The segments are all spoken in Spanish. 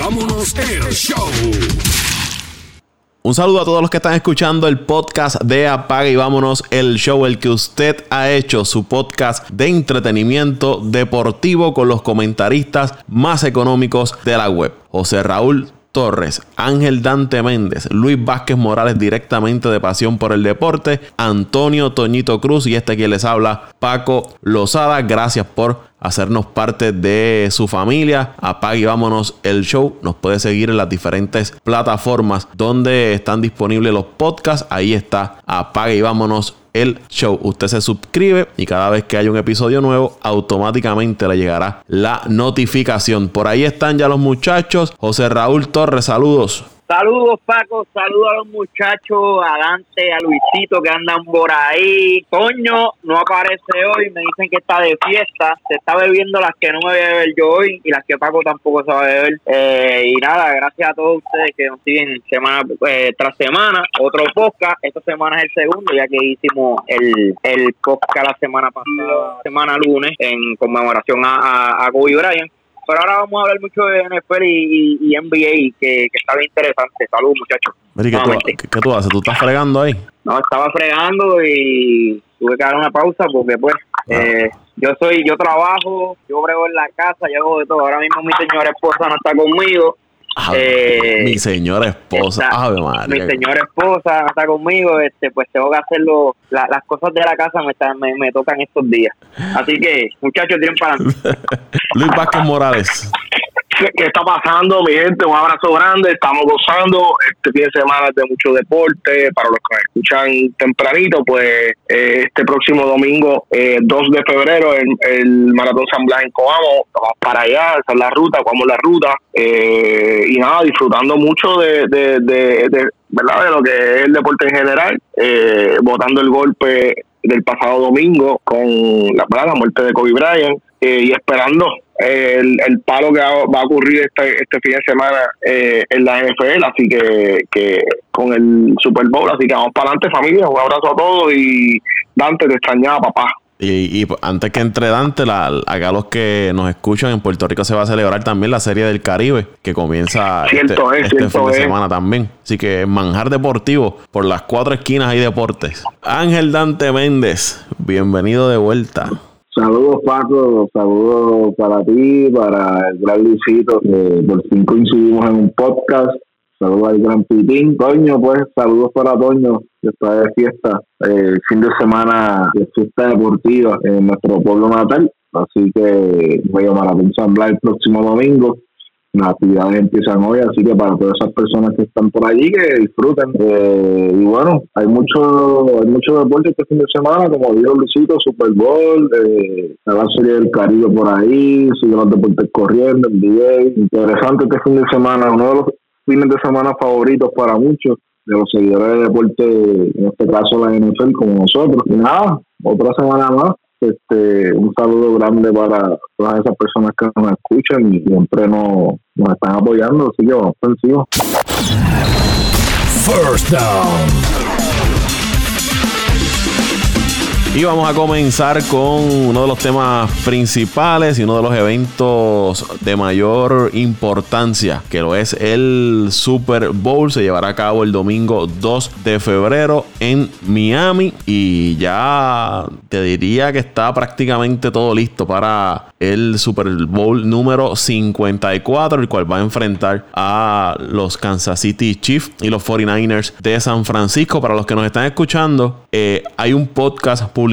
vámonos el show. Un saludo a todos los que están escuchando el podcast de Apaga y vámonos el show, el que usted ha hecho, su podcast de entretenimiento deportivo con los comentaristas más económicos de la web. José Raúl Torres, Ángel Dante Méndez, Luis Vázquez Morales directamente de Pasión por el Deporte, Antonio Toñito Cruz y este quien les habla, Paco Lozada. Gracias por hacernos parte de su familia. Apague y vámonos el show. Nos puede seguir en las diferentes plataformas donde están disponibles los podcasts. Ahí está Apague y vámonos el show. Usted se suscribe y cada vez que haya un episodio nuevo, automáticamente le llegará la notificación. Por ahí están ya los muchachos. José Raúl Torres, saludos. Saludos Paco, saludos a los muchachos, a Dante, a Luisito que andan por ahí. Toño no aparece hoy, me dicen que está de fiesta, se está bebiendo las que no me voy a beber yo hoy y las que Paco tampoco se va a beber. Eh, y nada, gracias a todos ustedes que nos siguen semana eh, tras semana. Otro podcast, esta semana es el segundo, ya que hicimos el, el podcast la semana pasada, semana lunes, en conmemoración a, a, a Kobe Bryant. Pero ahora vamos a hablar mucho de NFL y, y, y NBA, que, que, está bien interesante. Saludos, muchachos. ¿qué, ¿qué, tú haces? ¿Tú estás fregando ahí? No, estaba fregando y tuve que dar una pausa porque, pues, ah. eh, yo soy, yo trabajo, yo brego en la casa, yo hago de todo. Ahora mismo mi señora esposa no está conmigo. Eh, mi señora esposa, Ave mi señora esposa está conmigo, este, pues tengo que hacerlo, la, las cosas de la casa me, están, me, me, tocan estos días. Así que, muchachos, tienen para Luis Vázquez Morales. ¿Qué está pasando, mi gente? Un abrazo grande. Estamos gozando. Este fin de semana de mucho deporte. Para los que me escuchan tempranito, pues eh, este próximo domingo, eh, 2 de febrero, el, el Maratón San Blas en Coamo. Vamos para allá, esa es la ruta, vamos la ruta. Eh, y nada, disfrutando mucho de, de, de, de, ¿verdad? de lo que es el deporte en general. Eh, votando el golpe del pasado domingo con la, la muerte de Kobe Bryant. Y esperando el, el paro que va, va, a ocurrir este, este fin de semana eh, en la NFL, así que, que con el Super Bowl, así que vamos para adelante familia, un abrazo a todos y Dante, te extrañaba papá. Y, y, antes que entre Dante, la, acá los que nos escuchan en Puerto Rico se va a celebrar también la Serie del Caribe, que comienza cierto este, es, este fin de semana también. Así que manjar deportivo, por las cuatro esquinas hay deportes. Ángel Dante Méndez, bienvenido de vuelta. Saludos Paco, saludos para ti, para el gran Luisito, que por fin coincidimos en un podcast. Saludos al gran Pitín, Toño, pues saludos para Toño, que está de fiesta, eh, fin de semana de fiesta deportiva en nuestro pueblo natal. Así que voy a Maratón San Blas el próximo domingo las actividades empiezan hoy, así que para todas esas personas que están por allí, que disfruten. Eh, y bueno, hay mucho hay mucho deporte este fin de semana, como dijo Luisito, Super Bowl, eh, la serie del Caribe por ahí, siguen los deportes corriendo, NBA. Interesante este fin de semana, uno de los fines de semana favoritos para muchos de los seguidores de deporte, en este caso la NFL, como nosotros. Y nada, otra semana más este, un saludo grande para todas esas personas que nos escuchan y siempre nos, están apoyando, así que vamos. First down. Y vamos a comenzar con uno de los temas principales y uno de los eventos de mayor importancia, que lo es el Super Bowl. Se llevará a cabo el domingo 2 de febrero en Miami. Y ya te diría que está prácticamente todo listo para el Super Bowl número 54, el cual va a enfrentar a los Kansas City Chiefs y los 49ers de San Francisco. Para los que nos están escuchando, eh, hay un podcast publicado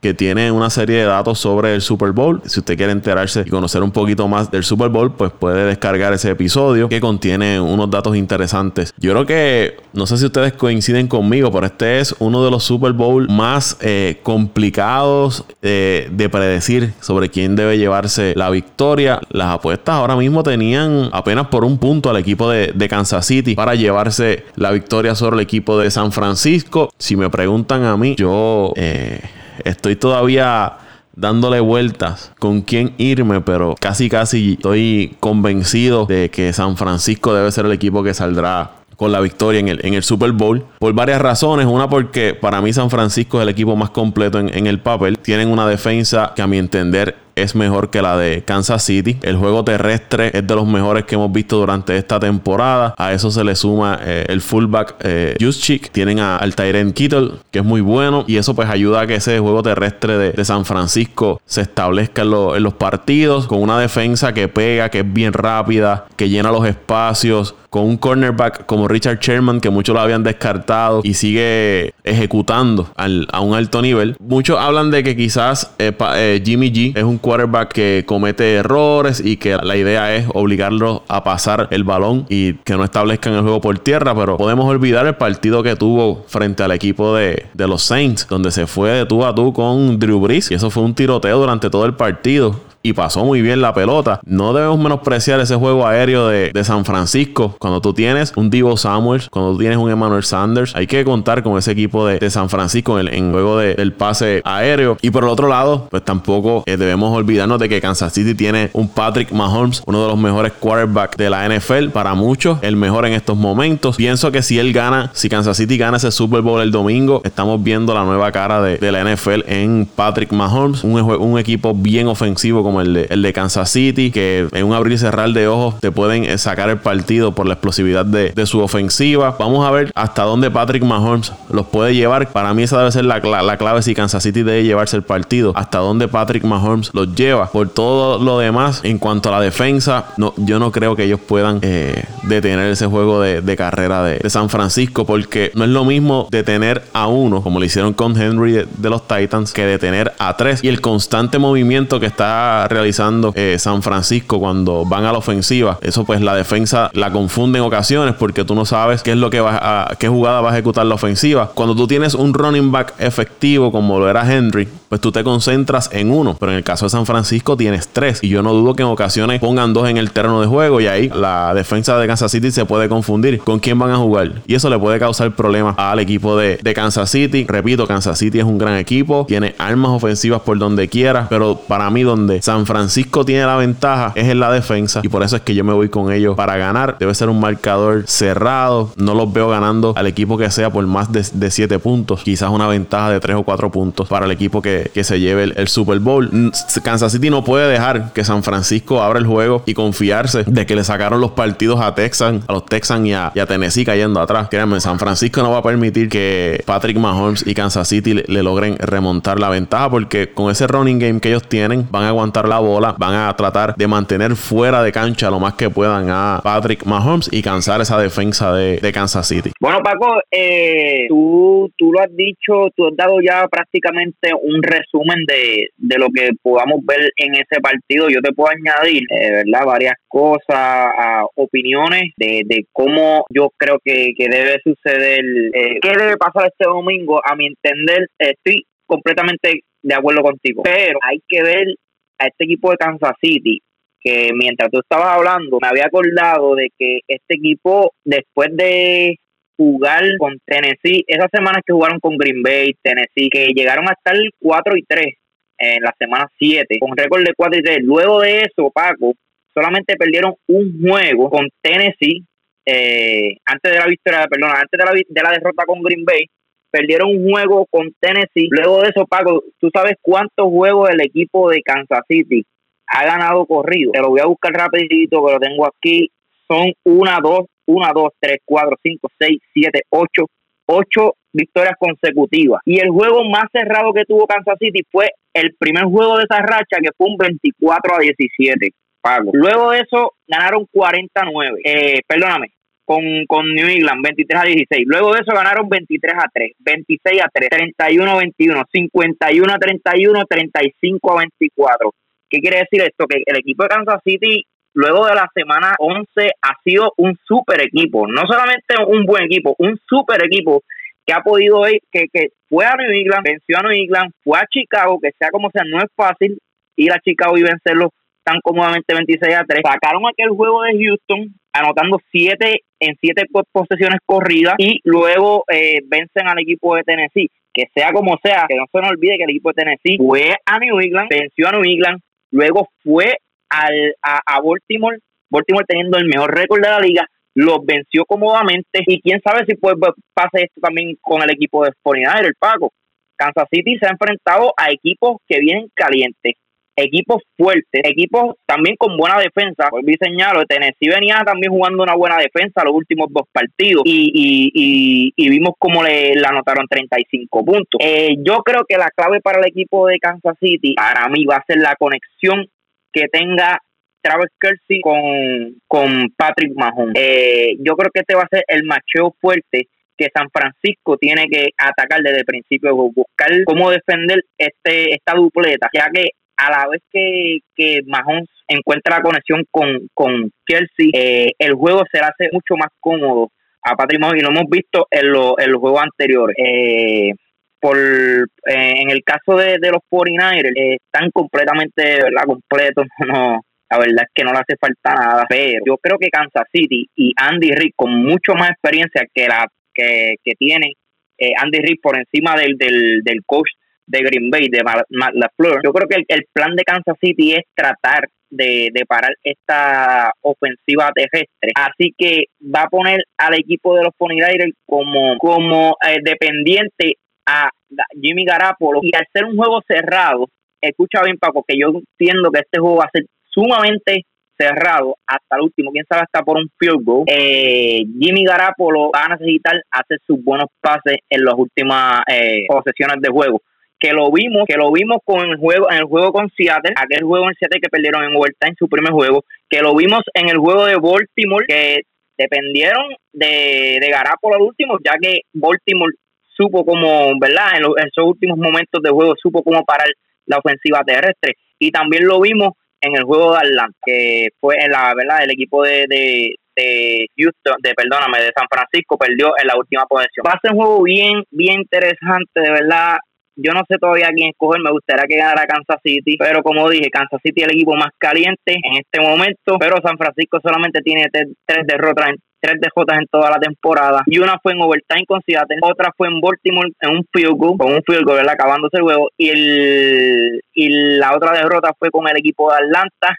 que tiene una serie de datos sobre el Super Bowl. Si usted quiere enterarse y conocer un poquito más del Super Bowl, pues puede descargar ese episodio que contiene unos datos interesantes. Yo creo que, no sé si ustedes coinciden conmigo, pero este es uno de los Super Bowl más eh, complicados eh, de predecir sobre quién debe llevarse la victoria. Las apuestas ahora mismo tenían apenas por un punto al equipo de, de Kansas City para llevarse la victoria sobre el equipo de San Francisco. Si me preguntan a mí, yo eh, estoy todavía dándole vueltas con quién irme, pero casi casi estoy convencido de que San Francisco debe ser el equipo que saldrá con la victoria en el, en el Super Bowl. Por varias razones. Una porque para mí San Francisco es el equipo más completo en, en, el papel. Tienen una defensa que a mi entender es mejor que la de Kansas City. El juego terrestre es de los mejores que hemos visto durante esta temporada. A eso se le suma eh, el fullback eh, Tienen al Tyrant Kittle, que es muy bueno. Y eso pues ayuda a que ese juego terrestre de, San Francisco se establezca en, en los partidos. Con una defensa que pega, que es bien rápida, que llena los espacios con un cornerback como Richard Sherman, que muchos lo habían descartado y sigue ejecutando a un alto nivel. Muchos hablan de que quizás eh, eh, Jimmy G es un quarterback que comete errores y que la idea es obligarlo a pasar el balón y que no establezcan el juego por tierra, pero podemos olvidar el partido que tuvo frente al equipo de, de los Saints, donde se fue de tú a tú con Drew Brees y eso fue un tiroteo durante todo el partido y pasó muy bien la pelota. No debemos menospreciar ese juego aéreo de, San Francisco. Cuando tú tienes un Divo Samuels, cuando tú tienes un Emmanuel Sanders, hay que contar con ese equipo de, San Francisco en, juego del pase aéreo. Y por el otro lado, pues tampoco eh, debemos olvidarnos de que Kansas City tiene un Patrick Mahomes, uno de los mejores quarterbacks de la NFL. Para muchos, el mejor en estos momentos. Pienso que si él gana, si Kansas City gana ese Super Bowl el domingo, estamos viendo la nueva cara de, la NFL en Patrick Mahomes, un, un equipo bien ofensivo el de, el de Kansas City, que en un abrir y cerrar de ojos te pueden eh, sacar el partido por la explosividad de, su ofensiva. Vamos a ver hasta dónde Patrick Mahomes los puede llevar. Para mí esa debe ser la, la, clave si Kansas City debe llevarse el partido. Hasta dónde Patrick Mahomes los lleva. Por todo lo demás, en cuanto a la defensa, no, yo no creo que ellos puedan eh, detener ese juego de, carrera de, San Francisco, porque no es lo mismo detener a uno, como lo hicieron con Henry de los Titans, que detener a tres. Y el constante movimiento que está realizando eh, San Francisco cuando van a la ofensiva. Eso pues la defensa la confunde en ocasiones porque tú no sabes qué es lo que va a, qué jugada vas a ejecutar la ofensiva. Cuando tú tienes un running back efectivo como lo era Henry, pues tú te concentras en uno. Pero en el caso de San Francisco tienes tres. Y yo no dudo que en ocasiones pongan dos en el terreno de juego y ahí la defensa de Kansas City se puede confundir con quién van a jugar. Y eso le puede causar problemas al equipo de, de Kansas City. Repito, Kansas City es un gran equipo, tiene armas ofensivas por donde quiera, pero para mí donde San Francisco tiene la ventaja es en la defensa y por eso es que yo me voy con ellos para ganar. Debe ser un marcador cerrado. No los veo ganando al equipo que sea por más de 7 puntos. Quizás una ventaja de 3 o 4 puntos para el equipo que, se lleve el, Super Bowl. Kansas City no puede dejar que San Francisco abra el juego y confiarse de que le sacaron los partidos a Texas, a los Texans y a, Tennessee cayendo atrás. Créanme, San Francisco no va a permitir que Patrick Mahomes y Kansas City le, le logren remontar la ventaja porque con ese running game que ellos tienen van a aguantar la bola, van a tratar de mantener fuera de cancha lo más que puedan a Patrick Mahomes y cansar esa defensa de, Kansas City. Bueno, Paco, eh, tú, tú lo has dicho, tú has dado ya prácticamente un resumen de, lo que podamos ver en ese partido. Yo te puedo añadir, eh, ¿verdad? Varias cosas, opiniones de, de, cómo yo creo que, debe suceder, eh, qué debe pasar este domingo. A mi entender, estoy completamente de acuerdo contigo, pero hay que ver a este equipo de Kansas City, que mientras tú estabas hablando, me había acordado de que este equipo, después de jugar con Tennessee, esas semanas que jugaron con Green Bay, Tennessee, que llegaron a estar 4 y 3 en la semana 7, con récord de 4 y 3. Luego de eso, Paco, solamente perdieron un juego con Tennessee eh, antes de la victoria, perdón, antes de la, de la derrota con Green Bay perdieron un juego con Tennessee. Luego de eso, Paco, ¿tú sabes cuántos juegos el equipo de Kansas City ha ganado corrido? Te lo voy a buscar rapidito, que lo tengo aquí. Son una, dos, una, dos, tres, cuatro, cinco, seis, siete, ocho, ocho victorias consecutivas. Y el juego más cerrado que tuvo Kansas City fue el primer juego de esa racha, que fue un 24 a 17. Pago. Luego de eso ganaron 49. Eh, perdóname, con, con New England, 23 a 16. Luego de eso ganaron 23 a 3, 26 a 3, 31 a 21, 51 a 31, 35 a 24. ¿Qué quiere decir esto? Que el equipo de Kansas City, luego de la semana 11, ha sido un super equipo. No solamente un buen equipo, un super equipo que ha podido ir, que, fue a New England, venció a New England, fue a Chicago, que sea como sea, no es fácil ir a Chicago y vencerlo tan cómodamente 26 a 3. Sacaron aquel juego de Houston anotando 7 en 7 posesiones corridas y luego eh, vencen al equipo de Tennessee. Que sea como sea, que no se nos olvide que el equipo de Tennessee fue a New England, venció a New England, luego fue al, a, Baltimore, Baltimore teniendo el mejor récord de la liga, los venció cómodamente y quién sabe si pues, pase esto también con el equipo de Fortnite, el Paco. Kansas City se ha enfrentado a equipos que vienen calientes equipos fuertes, equipos también con buena defensa. Por mi señalo, Tennessee venía también jugando una buena defensa los últimos dos partidos y, y, y, vimos cómo le, anotaron 35 puntos. Eh, yo creo que la clave para el equipo de Kansas City, para mí, va a ser la conexión que tenga Travis Kelsey con, con Patrick Mahomes. Eh, yo creo que este va a ser el macheo fuerte que San Francisco tiene que atacar desde el principio, buscar cómo defender este esta dupleta, ya que a la vez que, que Mahomes encuentra la conexión con, con Kelsey, eh, el juego se le hace mucho más cómodo a Patrick Mahomes y lo hemos visto en, lo, en los juegos anteriores. Eh, por eh, en el caso de, los 49ers están completamente ¿verdad? completos no la verdad es que no le hace falta nada pero yo creo que Kansas City y Andy Rick con mucho más experiencia que la que, que tiene Andy Rick por encima del, del, del coach de Green Bay, de Matt LaFleur. Yo creo que el, plan de Kansas City es tratar de, parar esta ofensiva terrestre. Así que va a poner al equipo de los Pony como, como eh, dependiente a Jimmy Garapolo. Y al ser un juego cerrado, escucha bien, Paco, que yo entiendo que este juego va a ser sumamente cerrado hasta el último, quién sabe hasta por un field goal. Eh, Jimmy Garapolo va a necesitar hacer sus buenos pases en las últimas eh, posesiones de juego que lo vimos, que lo vimos con el juego, en el juego con Seattle, aquel juego en Seattle que perdieron en vuelta en su primer juego, que lo vimos en el juego de Baltimore, que dependieron de, de Garapolo al último, ya que Baltimore supo como, ¿verdad? En, esos últimos momentos de juego supo cómo parar la ofensiva terrestre. Y también lo vimos en el juego de Atlanta, que fue en la, ¿verdad? El equipo de, de, de Houston, de perdóname, de San Francisco perdió en la última posición. Va a ser un juego bien, bien interesante, de verdad yo no sé todavía quién escoger, me gustaría que ganara Kansas City, pero como dije, Kansas City es el equipo más caliente en este momento, pero San Francisco solamente tiene tres derrotas en tres derrotas en toda la temporada y una fue en overtime con Seattle, otra fue en Baltimore en un field goal, con un field goal, ¿verdad? acabándose el juego y el y la otra derrota fue con el equipo de Atlanta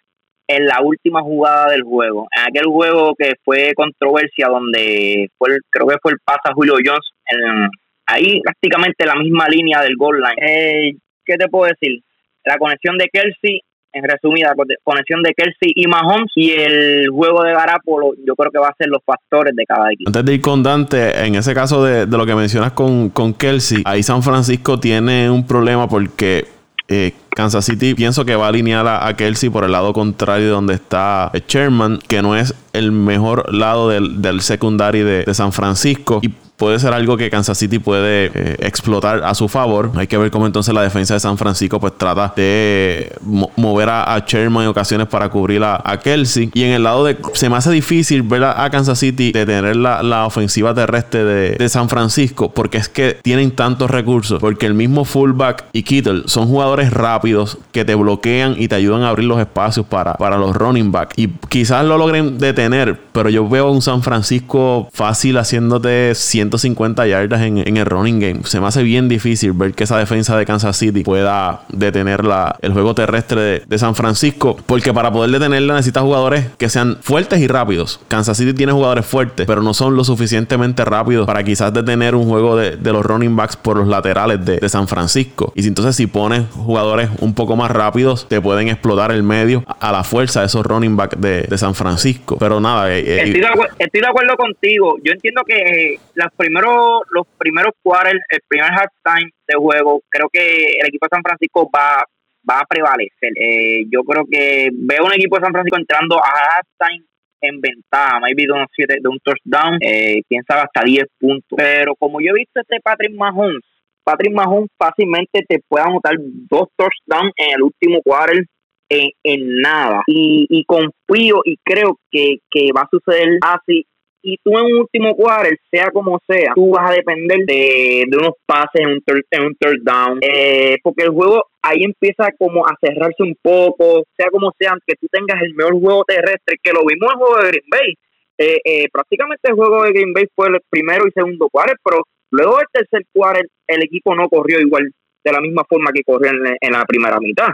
en la última jugada del juego, en aquel juego que fue controversia donde fue creo que fue el pase a Julio Jones en ahí prácticamente la misma línea del goal line. Eh, ¿Qué te puedo decir? La conexión de Kelsey, en resumida, conexión de Kelsey y Mahomes y el juego de Garapolo, yo creo que va a ser los factores de cada equipo. Antes de ir con Dante, en ese caso de, lo que mencionas con, con Kelsey, ahí San Francisco tiene un problema porque eh, Kansas City pienso que va a alinear a, Kelsey por el lado contrario donde está Sherman, que no es el mejor lado del, del secundario de, de, San Francisco. Puede ser algo que Kansas City puede eh, explotar a su favor. Hay que ver cómo entonces la defensa de San Francisco pues trata de mover a, Sherman en ocasiones para cubrir a, Kelsey. Y en el lado de... Se me hace difícil ver a, Kansas City detener la, la ofensiva terrestre de, San Francisco porque es que tienen tantos recursos. Porque el mismo fullback y Kittle son jugadores rápidos que te bloquean y te ayudan a abrir los espacios para, para los running backs. Y quizás lo logren detener, pero yo veo un San Francisco fácil haciéndote 100 150 yardas en, el running game. Se me hace bien difícil ver que esa defensa de Kansas City pueda detener la, el juego terrestre de, San Francisco. Porque para poder detenerla necesita jugadores que sean fuertes y rápidos. Kansas City tiene jugadores fuertes, pero no son lo suficientemente rápidos para quizás detener un juego de, los running backs por los laterales de, San Francisco. Y si, entonces si pones jugadores un poco más rápidos, te pueden explotar el medio a la fuerza de esos running backs de, San Francisco. Pero nada, eh, eh, estoy, de acuerdo, contigo. Yo entiendo que eh, las primeros, los primeros quarters, el primer halftime de juego, creo que el equipo de San Francisco va, va a prevalecer. Eh, yo creo que veo un equipo de San Francisco entrando a halftime en ventaja, maybe de, unos siete, de un touchdown, eh, quién sabe hasta 10 puntos. Pero como yo he visto este Patrick Mahomes, Patrick Mahomes fácilmente te puede anotar dos touchdowns en el último quarter en, en nada. Y, y confío y creo que, que va a suceder así y tú en un último quarter, sea como sea, tú vas a depender de, de unos pases en un third, en un third down, eh, porque el juego ahí empieza como a cerrarse un poco, sea como sea, aunque tú tengas el mejor juego terrestre, que lo vimos en el juego de Green Bay, eh, eh, prácticamente el juego de Green Bay fue el primero y segundo quarter, pero luego del tercer quarter el equipo no corrió igual de la misma forma que corrió en, la primera mitad.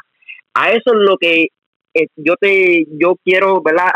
A eso es lo que yo te yo quiero ¿verdad?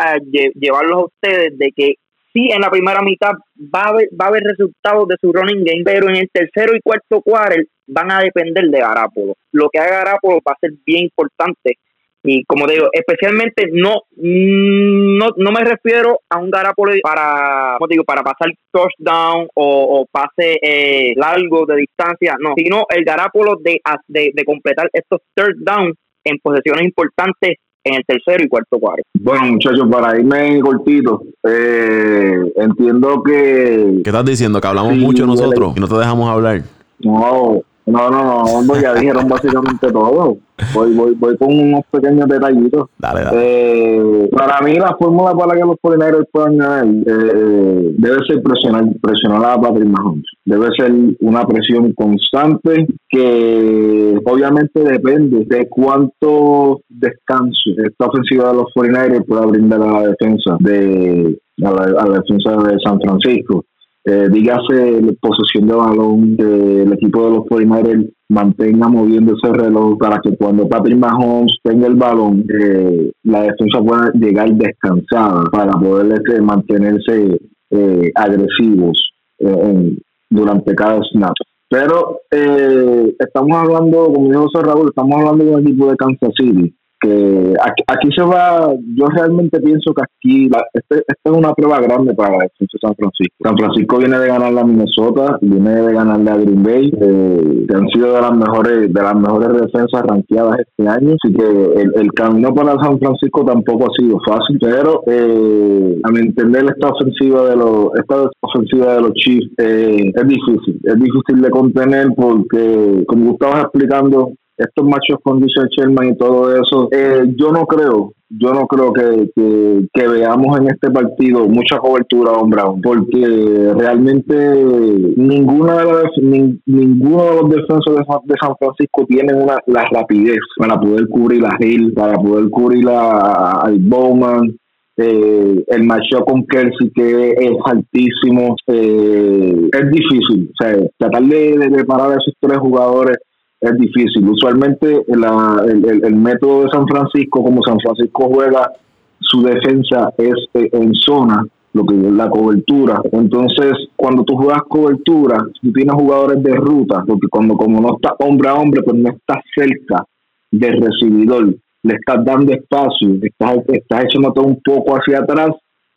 llevarlos a ustedes de que sí, en la primera mitad va a haber, va a haber resultados de su running game, pero en el tercero y cuarto quarter van a depender de Garapolo. Lo que haga Garapolo va a ser bien importante Y como digo, especialmente no, no, no me refiero a un Garapolo para, como digo, para pasar touchdown o, pase eh, largo de distancia, no, sino el Garapolo de, de, de completar estos third down en posiciones importantes en el tercero y cuarto cuarto. Bueno, muchachos, para irme cortito, eh, entiendo que... ¿Qué estás diciendo? Que hablamos mucho nosotros y no te dejamos hablar. No, no, no, no, ya dijeron básicamente todo. Voy, voy, voy con unos pequeños detallitos. Dale, dale. Eh, para mí, la fórmula para que los polineros puedan ganar eh, debe ser presionar, presionar a Patrick Mahomes. Debe ser una presión constante que obviamente depende de cuánto descanso esta ofensiva de los 49 pueda brindar a la defensa de a la defensa de San Francisco eh, dígase posesión de balón del equipo de los 49 mantenga moviendo ese reloj para que cuando Patrick Mahomes tenga el balón, eh, la defensa pueda llegar descansada para poder este, mantenerse eh, agresivos eh, durante cada snap. Pero estamos hablando, como dijo Raúl, estamos hablando de un equipo de Kansas City que aquí, se va, yo realmente pienso que aquí este, esta es una prueba grande para la San Francisco. San Francisco viene de ganar la Minnesota, viene de ganarle a Green Bay, eh, que han sido de las mejores de las mejores defensas ranqueadas este año, así que el, camino para San Francisco tampoco ha sido fácil, pero eh, a mi entender esta ofensiva de los esta ofensiva de los Chiefs eh, es difícil, es difícil de contener porque como estabas explicando estos machos con Richard Sherman y todo eso, eh, yo no creo, yo no creo que, que, veamos en este partido mucha cobertura a hombre porque realmente ninguna de las, ninguno de los defensores de, San Francisco tienen una, la rapidez para poder cubrir a Hill, para poder cubrir a, al Bowman. Eh, el macho con Kelsey que es altísimo eh, es difícil o sea tratar de, de parar a esos tres jugadores es difícil. Usualmente el, método de San Francisco, como San Francisco juega, su defensa es eh, en zona, lo que es la cobertura. Entonces, cuando tú juegas cobertura, tú tienes jugadores de ruta, porque cuando como no está hombre a hombre, pues no estás cerca del recibidor, le estás dando espacio, estás, estás echándote un poco hacia atrás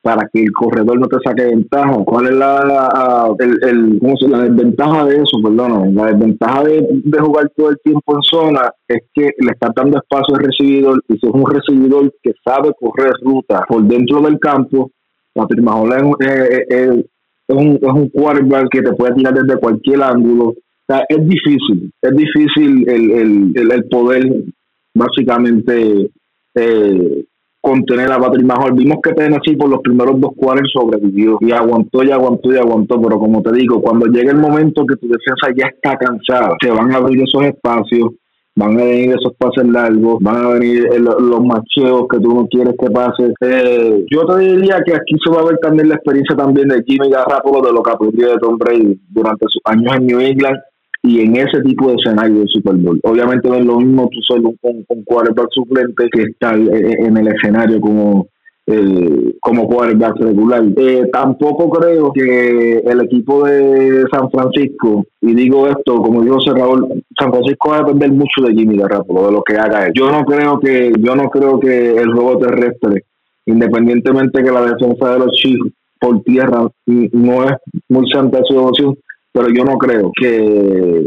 para que el corredor no te saque ventaja. ¿Cuál es la, el, la desventaja de eso? Perdón, la desventaja de, jugar todo el tiempo en zona es que le está dando espacio al recibidor y si es un recibidor que sabe correr ruta por dentro del campo, Patrick Mahomes es, un, es un quarterback que te puede tirar desde cualquier ángulo. O sea, es difícil, es difícil el, el, el poder básicamente eh, contener a Patrick Mahomes. Vimos que Tennessee por los primeros dos cuartos sobrevivió y aguantó y aguantó y aguantó, pero como te digo, cuando llegue el momento que tu defensa ya está cansada, se van a abrir esos espacios, van a venir esos pases largos, van a venir los macheos que tú no quieres que pase. Eh, yo te diría que aquí se va a ver también la experiencia también de Jimmy Garapolo de lo que aprendió de Tom Brady durante sus años en New England y en ese tipo de escenario del Super Bowl. Obviamente no es lo mismo tú solo con, con quarterback suplente que estar eh, eh, en el escenario como eh, como quarterback regular. Eh, tampoco creo que el equipo de San Francisco, y digo esto, como dijo Raúl, San Francisco va a depender mucho de Jimmy Garoppolo, de lo que haga él. Yo no creo que, yo no creo que el juego terrestre, independientemente que la defensa de los Chiefs por tierra no es muy santa su devoción, pero yo no creo que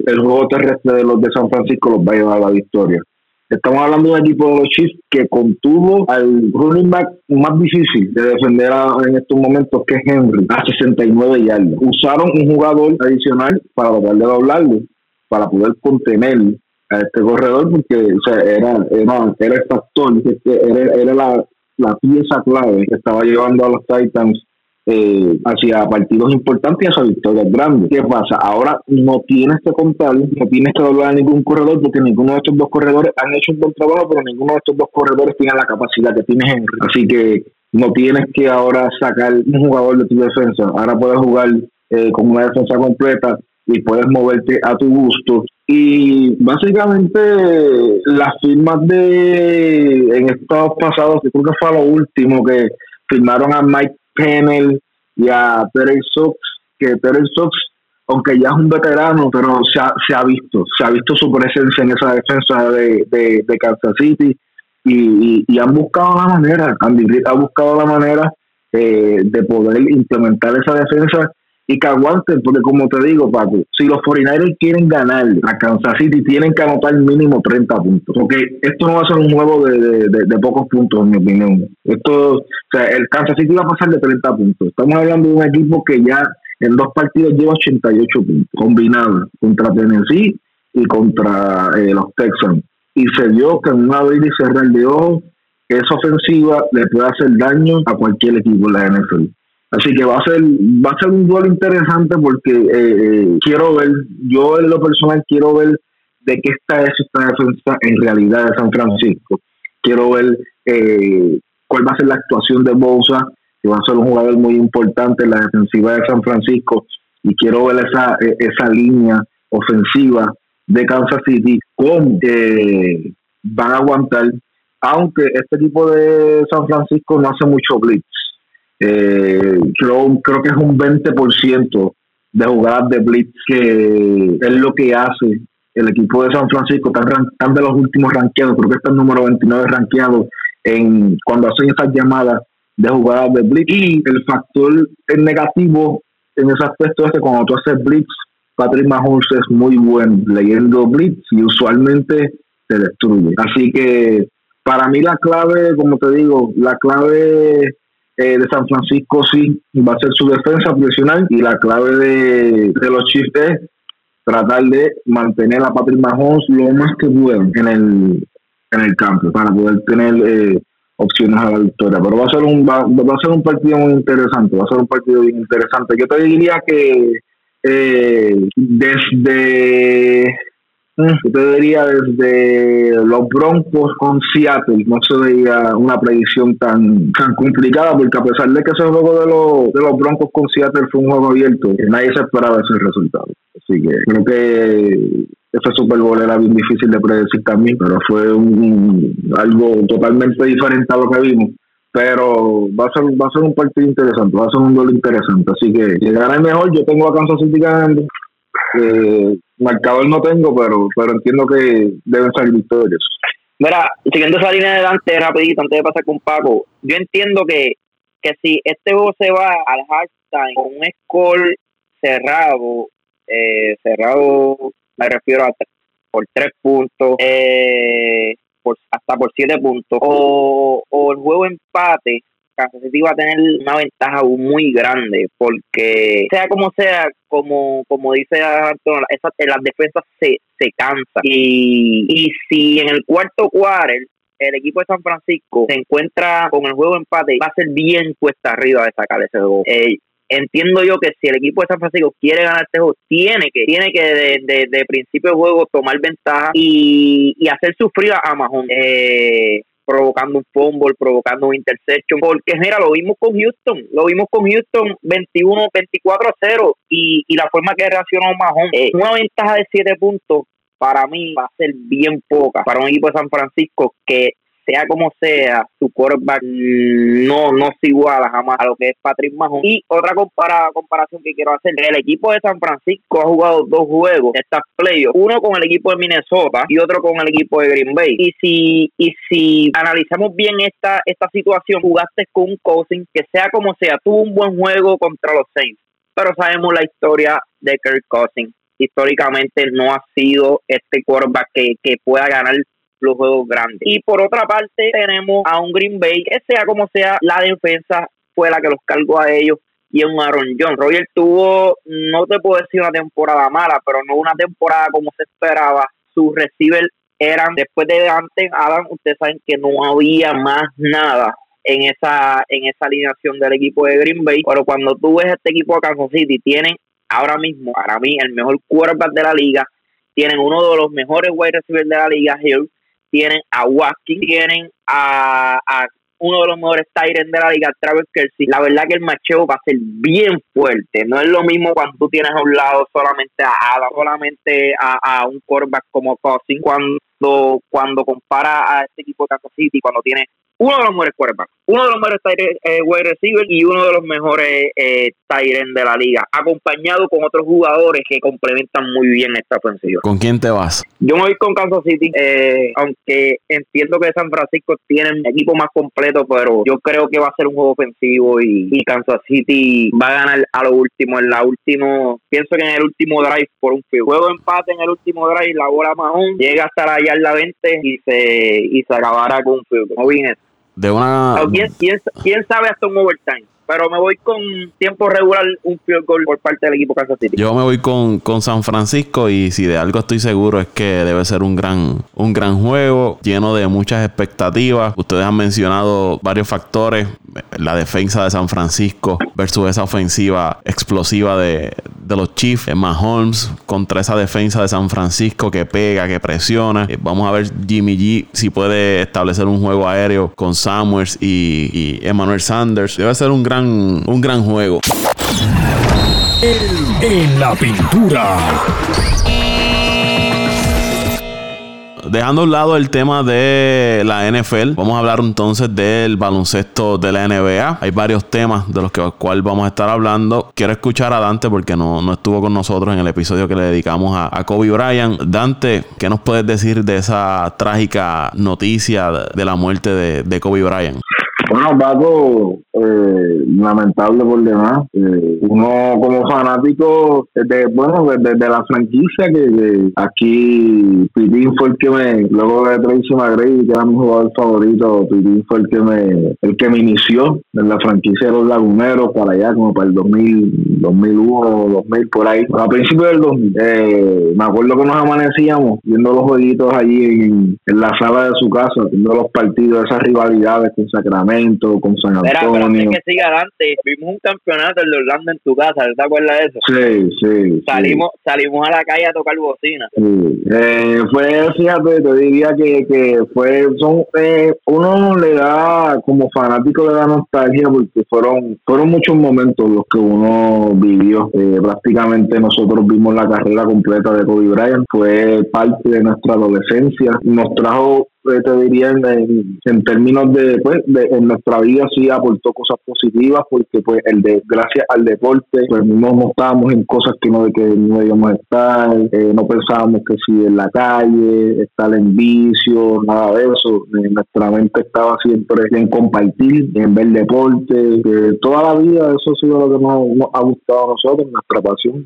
el juego terrestre de los de San Francisco los vaya a a la victoria. Estamos hablando de un equipo de los Chiefs que contuvo al running back más difícil de defender en estos momentos, que es Henry, a 69 yardas. Usaron un jugador adicional para tratar de doblarlo, para poder contener a este corredor, porque era, era, era el factor, era, era la, la pieza clave que estaba llevando a los Titans eh, hacia partidos importantes y hacia victorias grandes. ¿Qué pasa? Ahora no tienes que contar, no tienes que doblar a ningún corredor porque ninguno de estos dos corredores han hecho un buen trabajo, pero ninguno de estos dos corredores tiene la capacidad que tiene Henry. Así que no tienes que ahora sacar un jugador de tu defensa. Ahora puedes jugar eh, con una defensa completa y puedes moverte a tu gusto. Y básicamente las firmas de en estados pasados, yo creo que fue lo último que firmaron a Mike Pennell y a Terry Sox, que Terry Sox, aunque ya es un veterano, pero se ha, se ha visto, se ha visto su presencia en esa defensa de, de, Kansas City. y, y, han buscado la manera, Andy Reid ha buscado la manera eh, de poder implementar esa defensa y que aguanten, porque como te digo, Paco, si los 49ers quieren ganar a Kansas City, tienen que anotar mínimo 30 puntos, porque esto no va a ser un juego de, de, pocos puntos, en mi opinión. Esto, o sea, el Kansas City va a pasar de 30 puntos. Estamos hablando de un equipo que ya en dos partidos lleva 88 puntos, combinados contra Tennessee y contra eh, los Texans. Y se vio que en una abrir y cerrar de ojo, esa ofensiva le puede hacer daño a cualquier equipo de la NFL. Así que va a ser va a ser un duelo interesante porque eh, eh, quiero ver, yo en lo personal quiero ver de qué está esta defensa en realidad de San Francisco. Quiero ver eh, cuál va a ser la actuación de Bosa, que va a ser un jugador muy importante en la defensiva de San Francisco, y quiero ver esa, esa línea ofensiva de Kansas City, cómo van a aguantar, aunque este equipo de San Francisco no hace mucho blitz eh, creo, que es un 20% de jugadas de blitz que es lo que hace el equipo de San Francisco, están, de los últimos ranqueados, creo que está el número 29 ranqueado en cuando hacen esas llamadas de jugadas de blitz. Y el factor negativo en ese aspecto es que cuando tú haces blitz, Patrick Mahomes es muy buen leyendo blitz y usualmente te destruye. Así que para mí la clave, como te digo, la clave eh, de San Francisco sí va a ser su defensa profesional y la clave de, los Chiefs es tratar de mantener a Patrick Mahomes lo más que puedan en el, en el campo para poder tener eh, opciones a la victoria. Pero va a ser un va, a ser un partido muy interesante, va a ser un partido bien interesante. Yo te diría que eh, desde yo te diría desde los Broncos con Seattle, no se veía una predicción tan, tan complicada, porque a pesar de que ese juego de los, de los Broncos con Seattle fue un juego abierto, nadie se esperaba ese resultado. Así que creo que ese Super Bowl era bien difícil de predecir también, pero fue un, algo totalmente diferente a lo que vimos. Pero va a ser va a ser un partido interesante, va a ser un duelo interesante, así que el mejor, yo tengo a Kansas City ganando, eh, marcador no tengo, pero pero entiendo que deben salir victorias. Mira, siguiendo esa línea adelante rapidito, antes de pasar con Paco, yo entiendo que, que si este juego se va al hashtag con un score cerrado, eh, cerrado me refiero a por tres puntos, eh, por, hasta por siete puntos, o, o el juego empate, Kansas va a tener una ventaja muy grande porque sea como sea, como como dice Antonio, esas, las defensas se, se cansan y, y si en el cuarto quarter el equipo de San Francisco se encuentra con el juego empate, va a ser bien cuesta arriba de sacar ese juego. Eh, entiendo yo que si el equipo de San Francisco quiere ganar este juego, tiene que, tiene que de, de, principio de juego tomar ventaja y, y hacer sufrir a Mahon. Eh, provocando un fumble, provocando un interception, porque mira, lo vimos con Houston, lo vimos con Houston 21, 24 a 0 y, y la forma que reaccionó Mahomes, eh, una ventaja de 7 puntos para mí va a ser bien poca para un equipo de San Francisco que sea como sea, su quarterback no, no se iguala jamás a lo que es Patrick Mahomes. Y otra compara, comparación que quiero hacer, el equipo de San Francisco ha jugado dos juegos, estas playoffs, uno con el equipo de Minnesota y otro con el equipo de Green Bay. Y si, y si analizamos bien esta, esta situación, jugaste con un coaching que sea como sea, tuvo un buen juego contra los Saints, pero sabemos la historia de Kirk Cousins históricamente no ha sido este quarterback que, que pueda ganar los juegos grandes. Y por otra parte tenemos a un Green Bay que sea como sea, la defensa fue la que los cargó a ellos y un Aaron John. Roger tuvo, no te puedo decir una temporada mala, pero no una temporada como se esperaba. Sus receivers eran, después de antes, Adam, ustedes saben que no había más nada en esa en esa alineación del equipo de Green Bay, pero cuando tú ves este equipo de Kansas City, tienen ahora mismo, para mí, el mejor quarterback de la liga, tienen uno de los mejores wide receivers de la liga, Hill, tienen a Watkins, tienen a, uno de los mejores Tyrants de la liga, Travis Kelsey. La verdad que el macheo va a ser bien fuerte. No es lo mismo cuando tú tienes a un lado solamente a Adam, solamente a, un quarterback como Cousin, cuando, cuando compara a este equipo de Kansas City, cuando tiene uno de los mejores quarterbacks, uno de los mejores eh, wide receivers y uno de los mejores eh, de la liga, acompañado con otros jugadores que complementan muy bien esta ofensiva. ¿Con quién te vas? Yo me voy con Kansas City, eh, aunque entiendo que San Francisco tiene un equipo más completo, pero yo creo que va a ser un juego ofensivo y, y Kansas City va a ganar a lo último, en la último, pienso que en el último drive por un field. Juego empate en el último drive, la bola Mahón llega hasta la yarda 20 y se, y se acabará con un field. ¿Cómo bien De una... ¿Quién, quién, quién sabe hasta un overtime? Pero me voy con tiempo regular, un field goal por parte del equipo Kansas City. Yo me voy con, con San Francisco y si de algo estoy seguro es que debe ser un gran, un gran juego lleno de muchas expectativas. Ustedes han mencionado varios factores, la defensa de San Francisco versus esa ofensiva explosiva de, de los Chiefs, Mahomes contra esa defensa de San Francisco que pega, que presiona. Eh, vamos a ver Jimmy G si puede establecer un juego aéreo con Samuels y, y Emmanuel Sanders. Debe ser un gran un gran juego. En la pintura. Dejando a un lado el tema de la NFL, vamos a hablar entonces del baloncesto de la NBA. Hay varios temas de los que cual vamos a estar hablando. Quiero escuchar a Dante porque no, no estuvo con nosotros en el episodio que le dedicamos a, Kobe Bryant. Dante, ¿qué nos puedes decir de esa trágica noticia de la muerte de, de Kobe Bryant? Bueno, Paco, eh, lamentable por demás. Eh, uno como fanático, desde, bueno, desde, la franquicia que, aquí Pitín fue el que me, luego de Tracy McGrady, que era mi jugador favorito, Pitín fue el que me, el que me inició en la franquicia de los laguneros para allá, como para el 2000, 2001, 2000, por ahí. A principios del 2000, eh, me acuerdo que nos amanecíamos viendo los jueguitos allí en, en la sala de su casa, viendo los partidos, esas rivalidades con Sacramento con San Antonio. Que siga adelante. Vimos un campeonato de Orlando en tu casa, ¿te acuerdas de eso? Sí, sí. Salimos, salimos a la calle a tocar bocina. Sí. Eh, fue, fíjate, te diría que, que fue, son, eh, uno le da, como fanático le da nostalgia porque fueron, fueron muchos momentos los que uno vivió. Eh, prácticamente nosotros vimos la carrera completa de Kobe Bryant, fue parte de nuestra adolescencia, nos trajo eh, te diría en, en, términos de, pues, de, en nuestra vida sí aportó cosas positivas porque pues el de gracias al deporte pues no, no estábamos en cosas que no de que no debíamos estar eh, no pensábamos que si en la calle estar en vicio nada de eso. Eh, nuestra mente estaba siempre en compartir en ver deporte toda la vida eso ha sido lo que nos, ha gustado a nosotros nuestra pasión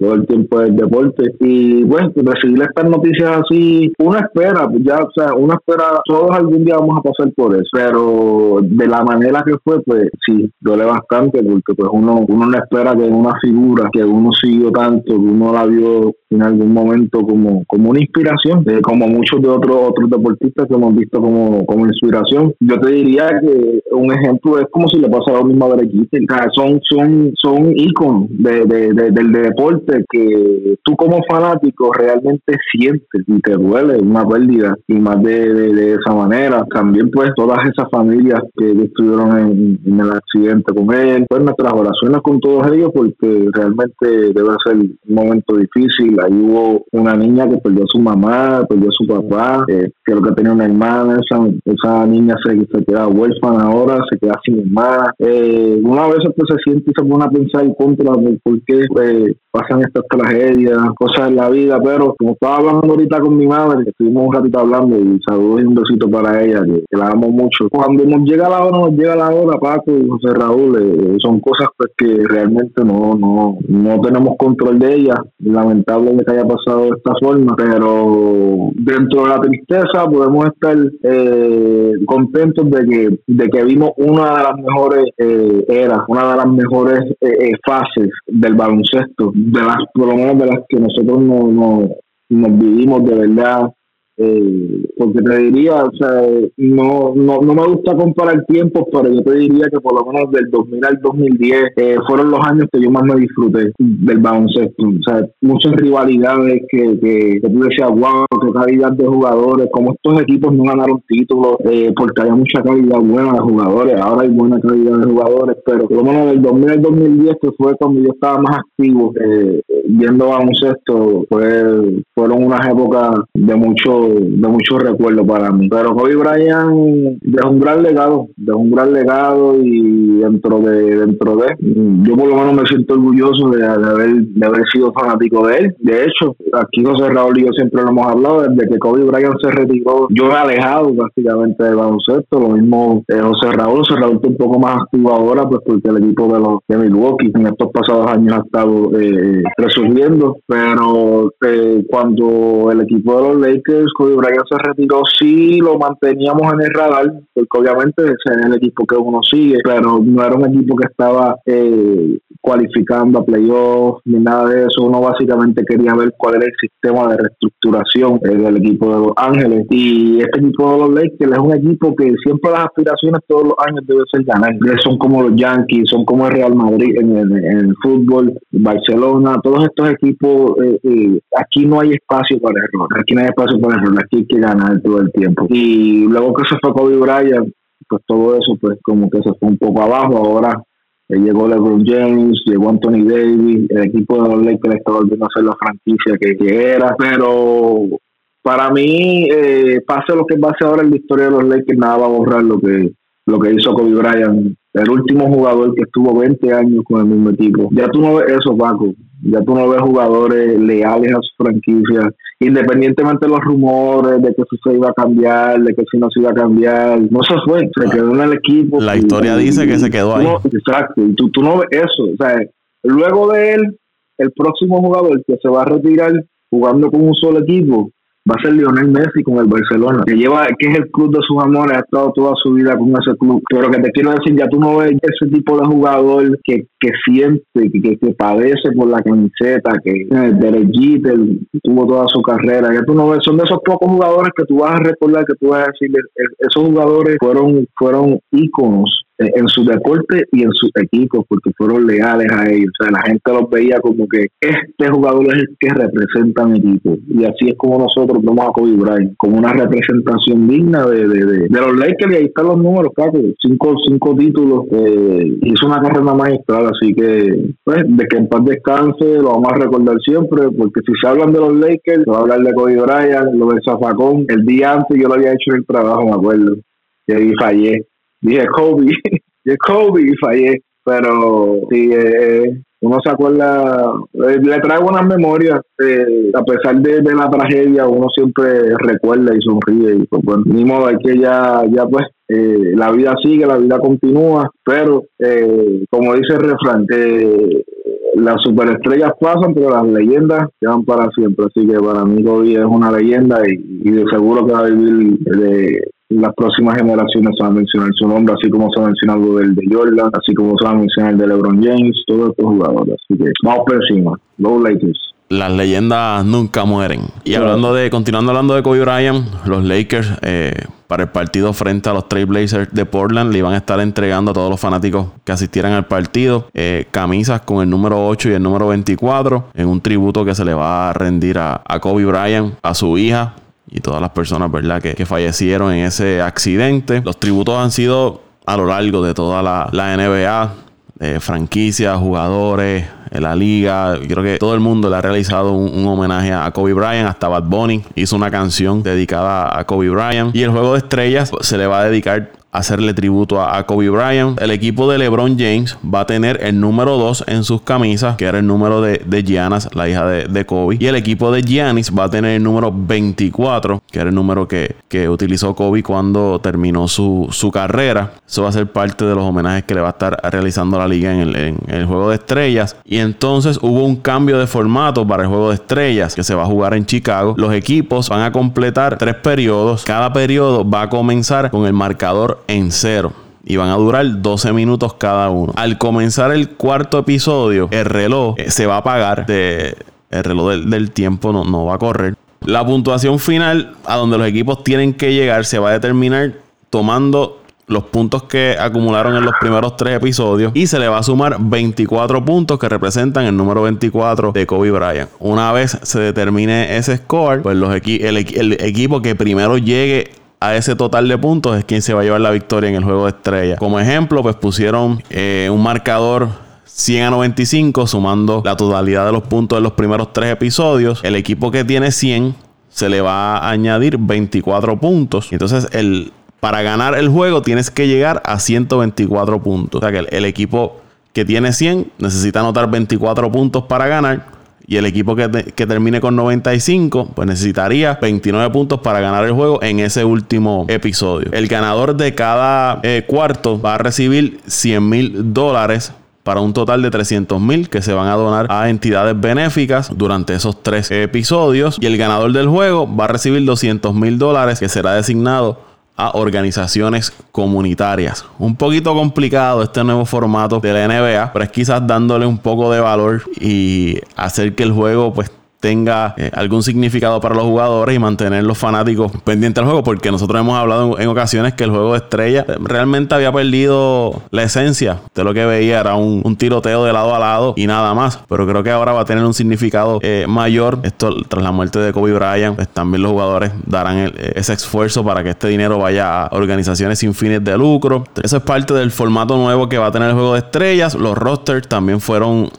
todo el tiempo del deporte. Y bueno recibir estas noticias así uno espera pues ya o sea uno espera, todos algún día vamos a pasar por eso, pero de la manera que fue, pues sí, duele bastante porque pues uno, uno no espera que una figura que uno siguió tanto, que uno la vio en algún momento como, como una inspiración, eh, como muchos de otros otros deportistas que hemos visto como, como inspiración. Yo te diría que un ejemplo es como si le pasara lo mismo a Berequiste. son, son, son íconos de, del deporte que tú como fanático realmente sientes y te duele una pérdida y más de, esa manera. También pues todas esas familias que, estuvieron en, el accidente con él, pues nuestras oraciones con todos ellos porque realmente debe ser un momento difícil. Ahí hubo una niña que perdió a su mamá, perdió a su papá, eh, creo que tenía una hermana, esa, esa niña se, se queda huérfana ahora, se queda sin hermana. Eh, una vez pues se siente y se pone a pensar en contra de por qué eh, pasan estas tragedias, cosas en la vida, pero como estaba hablando ahorita con mi madre, estuvimos un ratito hablando y saludos y un besito para ella, que, la amo mucho. Cuando nos llega la hora, nos llega la hora, Paco y José Raúl, eh, son cosas pues, que realmente no, no, no tenemos control de ellas. Lamentable que haya pasado de esta forma, pero dentro de la tristeza podemos estar eh, contentos de que, de que vimos una de las mejores eh, eras, una de las mejores fases del baloncesto, de las, por lo menos de las que nosotros no, no nos vivimos de verdad eh, porque te diría, o sea, no, no, no me gusta comparar tiempos, pero yo te diría que por lo menos del 2000 al 2010 eh, fueron los años que yo más me disfruté del baloncesto. O sea, muchas rivalidades que, que, tú decías, wow, qué calidad de jugadores, como estos equipos no ganaron títulos, eh, porque había mucha calidad buena de jugadores, ahora hay buena calidad de jugadores, pero por lo menos del 2000 al 2010, que fue cuando yo estaba más activo eh, viendo baloncesto, fue, fueron unas épocas de mucho de mucho recuerdo para mí. Pero Kobe Bryant dejó un gran legado, dejó un gran legado y dentro de, dentro de, yo por lo menos me siento orgulloso de, haber, de haber sido fanático de él. De hecho, aquí José Raúl y yo siempre lo hemos hablado, desde que Kobe Bryant se retiró, yo me he alejado básicamente del baloncesto, lo mismo eh, José Raúl, José Raúl está un poco más activo ahora, pues porque el equipo de los de Milwaukee en estos pasados años ha estado eh, resurgiendo, pero eh, cuando el equipo de los Lakers, Kobe Bryant se retiró, sí lo manteníamos en el radar, porque obviamente es el equipo que uno sigue, pero no era un equipo que estaba eh, cualificando a playoffs ni nada de eso. Uno básicamente quería ver cuál era el sistema de reestructuración del equipo de Los Ángeles. Y este equipo de los Lakers es un equipo que siempre las aspiraciones todos los años debe ser ganar. Son como los Yankees, son como el Real Madrid en el, fútbol, Barcelona, todos estos equipos. Eh, eh, aquí no hay espacio para error. Aquí no hay espacio para error. Aquí hay que ganar todo el tiempo. Y luego que se fue Kobe Bryant, pues todo eso pues como que se fue un poco abajo. Ahora eh, llegó LeBron James, llegó Anthony Davis, el equipo de los Lakers está volviendo a ser la franquicia que, era, pero para mí, eh, pase lo que pase ahora en la historia de los Lakers, nada va a borrar lo que, lo que hizo Kobe Bryant el último jugador que estuvo 20 años con el mismo equipo. Ya tú no ves eso, Paco. Ya tú no ves jugadores leales a su franquicia, independientemente de los rumores de que si se iba a cambiar, de que si no se iba a cambiar. No se fue, se quedó en el equipo. La historia dice que se quedó ahí. exacto, y tú, tú no ves eso. O sea, luego de él, el próximo jugador que se va a retirar jugando con un solo equipo va a ser Lionel Messi con el Barcelona, que lleva, que es el club de sus amores, ha estado toda su vida con ese club. Pero que te quiero decir, ya tú no ves ese tipo de jugador que, que siente, que, que, padece por la camiseta, que eh, derechito tuvo toda su carrera. Ya tú no ves, son de esos pocos jugadores que tú vas a recordar, que tú vas a decir, esos jugadores fueron, fueron íconos en su deporte y en sus equipos porque fueron leales a ellos. O sea, la gente los veía como que este jugador es el que representa mi equipo. Y así es como nosotros vemos a Kobe Bryant, como una representación digna de, de, de, los Lakers. Y ahí están los números, Paco. Cinco, cinco títulos. Eh, hizo una carrera magistral. Así que, pues, de que en paz descanse, lo vamos a recordar siempre. Porque si se hablan de los Lakers, se va a hablar de Kobe Bryant, lo del zafacón. El día antes yo lo había hecho en el trabajo, me acuerdo. Y ahí fallé dije Kobe, Kobe y fallé. Pero sí, eh, uno se acuerda, eh, le trae buenas memorias, eh, a pesar de, la tragedia, uno siempre recuerda y sonríe. Y pues, bueno, ni modo, hay que ya, ya pues, la vida sigue, la vida continúa, pero como dice el refrán, las superestrellas pasan, pero las leyendas quedan para siempre. Así que para mí Kobe es una leyenda y, y de seguro que va a vivir de, las próximas generaciones se van a mencionar su nombre, así como se ha mencionado el de Jordan, así como se va a mencionar el de LeBron James, todos estos jugadores. Así que vamos por encima. Los Lakers. Las leyendas nunca mueren. Y hablando de, continuando hablando de Kobe Bryant, los Lakers eh, para el partido frente a los Trailblazers de Portland le iban a estar entregando a todos los fanáticos que asistieran al partido eh, camisas con el número 8 y el número 24 en un tributo que se le va a rendir a, a Kobe Bryant, a su hija, y todas las personas, ¿verdad?, que, fallecieron en ese accidente. Los tributos han sido a lo largo de toda la, NBA, eh, franquicias, jugadores, en la liga. Creo que todo el mundo le ha realizado un, homenaje a Kobe Bryant. Hasta Bad Bunny hizo una canción dedicada a Kobe Bryant. Y el juego de estrellas se le va a dedicar hacerle tributo a, Kobe Bryant. El equipo de LeBron James va a tener el número 2 en sus camisas, que era el número de, de Giannis, la hija de, Kobe. Y el equipo de Giannis va a tener el número 24, que era el número que, utilizó Kobe cuando terminó su, carrera. Eso va a ser parte de los homenajes que le va a estar realizando la liga en el, en el juego de estrellas. Y entonces hubo un cambio de formato para el juego de estrellas que se va a jugar en Chicago. Los equipos van a completar tres periodos. Cada periodo va a comenzar con el marcador en cero y van a durar 12 minutos cada uno. Al comenzar el cuarto episodio, el reloj eh, se va a apagar, de, el reloj del, tiempo no, no, va a correr. La puntuación final a donde los equipos tienen que llegar se va a determinar tomando los puntos que acumularon en los primeros tres episodios y se le va a sumar 24 puntos que representan el número 24 de Kobe Bryant. Una vez se determine ese score, pues los el equipo que primero llegue a ese total de puntos es quien se va a llevar la victoria en el juego de estrella. Como ejemplo, pues pusieron eh, un marcador 100 a 95, sumando la totalidad de los puntos de los primeros tres episodios. El equipo que tiene 100 se le va a añadir 24 puntos. Entonces, el, para ganar el juego tienes que llegar a 124 puntos. O sea que el, el equipo que tiene 100 necesita anotar 24 puntos para ganar. Y el equipo que, termine con 95, pues necesitaría 29 puntos para ganar el juego en ese último episodio. El ganador de cada eh, cuarto va a recibir 100 mil dólares para un total de 300 mil que se van a donar a entidades benéficas durante esos tres episodios. Y el ganador del juego va a recibir 200 mil dólares que será designado a organizaciones comunitarias. Un poquito complicado este nuevo formato de la NBA, pero es quizás dándole un poco de valor y hacer que el juego pues tenga eh, algún significado para los jugadores y mantener los fanáticos pendientes del juego, porque nosotros hemos hablado en, ocasiones que el juego de estrella realmente había perdido la esencia de lo que veía, era un, tiroteo de lado a lado y nada más, pero creo que ahora va a tener un significado eh, mayor. Esto tras la muerte de Kobe Bryant, pues también los jugadores darán ese esfuerzo para que este dinero vaya a organizaciones sin fines de lucro. Eso es parte del formato nuevo que va a tener el juego de estrellas. Los rosters también fueron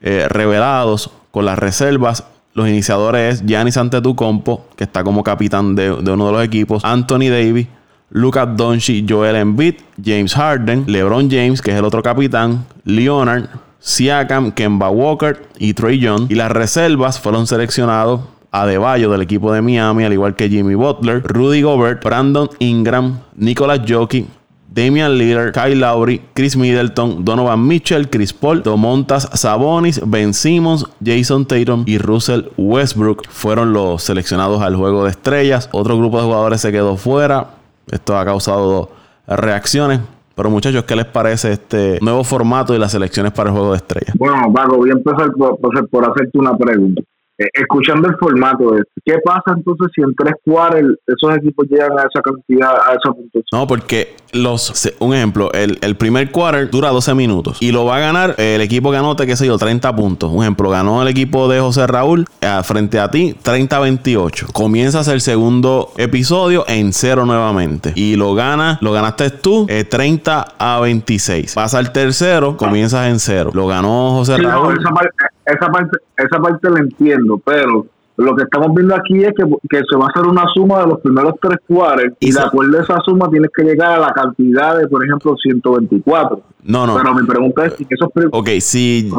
eh, revelados con las reservas los iniciadores es Giannis Antetokounmpo, que está como capitán de, uno de los equipos, Anthony Davis, Lucas Doncic, Joel Embiid, James Harden, LeBron James, que es el otro capitán, Leonard, Siakam, Kemba Walker y Trey Young. Y las reservas fueron seleccionados a Deballo del equipo de Miami, al igual que Jimmy Butler, Rudy Gobert, Brandon Ingram, Nicolas Jokic, Damian Lillard, Kyle Lowry, Chris Middleton, Donovan Mitchell, Chris Paul, Domontas Sabonis, Ben Simmons, Jason Tatum y Russell Westbrook fueron los seleccionados al juego de estrellas. Otro grupo de jugadores se quedó fuera. Esto ha causado reacciones. Pero muchachos, ¿qué les parece este nuevo formato y las selecciones para el juego de estrellas? Bueno, Paco, voy a empezar por, por hacerte una pregunta. Eh, escuchando el formato de ¿qué pasa entonces si en tres cuartos esos equipos llegan a esa cantidad, a esa puntuación? No, porque los, un ejemplo, el, el primer quarter dura 12 minutos y lo va a ganar el equipo que anote, qué sé yo, 30 puntos. Un ejemplo, ganó el equipo de José Raúl eh, frente a ti 30-28. Comienzas el segundo episodio en cero nuevamente y lo gana, lo ganaste tú 30 eh, a 26. Pasa al tercero, comienzas en cero. Lo ganó José Raúl esa parte, esa parte la entiendo, pero lo que estamos viendo aquí es que, se va a hacer una suma de los primeros tres cuartos y, de acuerdo a esa suma tienes que llegar a la cantidad de, por ejemplo, 124. No, no. Pero mi pregunta es si esos Ok, si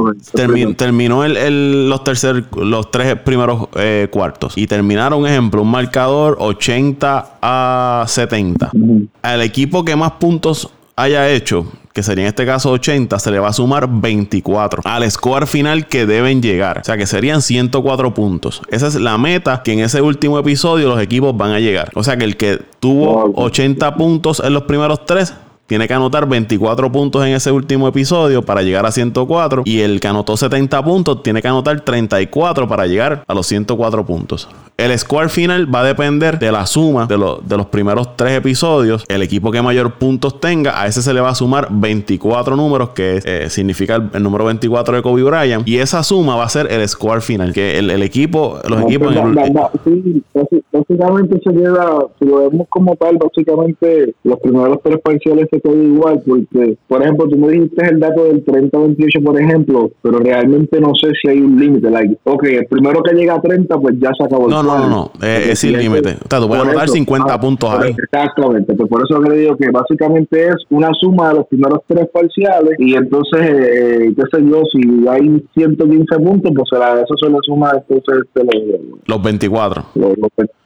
terminó el, los, tercer, los tres primeros eh, cuartos y terminaron, ejemplo, un marcador 80 a 70. Al equipo que más puntos haya hecho, que sería en este caso 80, se le va a sumar 24 al score final que deben llegar. O sea que serían 104 puntos. Esa es la meta que en ese último episodio los equipos van a llegar. O sea que el que tuvo 80 puntos en los primeros tres tiene que anotar 24 puntos en ese último episodio para llegar a 104 y el que anotó 70 puntos tiene que anotar 34 para llegar a los 104 puntos. El score final va a depender de la suma de, de los primeros tres episodios. El equipo que mayor puntos tenga, a ese se le va a sumar 24 números, que eh, significa el, número 24 de Kobe Bryant. Y esa suma va a ser el score final, que el, equipo, los equipos... sí, básicamente se queda, si lo vemos como tal, básicamente los primeros tres parciales se quedan igual, porque, por ejemplo, tú me dijiste el dato del 30-28, por ejemplo, pero realmente no sé si hay un límite. Like, ok, el primero que llega a 30, pues ya se acabó el No, no, no, no, eh, es sin límite. O sea, tú puedes anotar 50 ah, puntos ahí. Exactamente, pues por eso que le digo que básicamente es una suma de los primeros tres parciales y entonces, eh, qué sé yo, si hay 115 puntos, pues será, eso se le suma entonces de los, los 24. Los, los 24,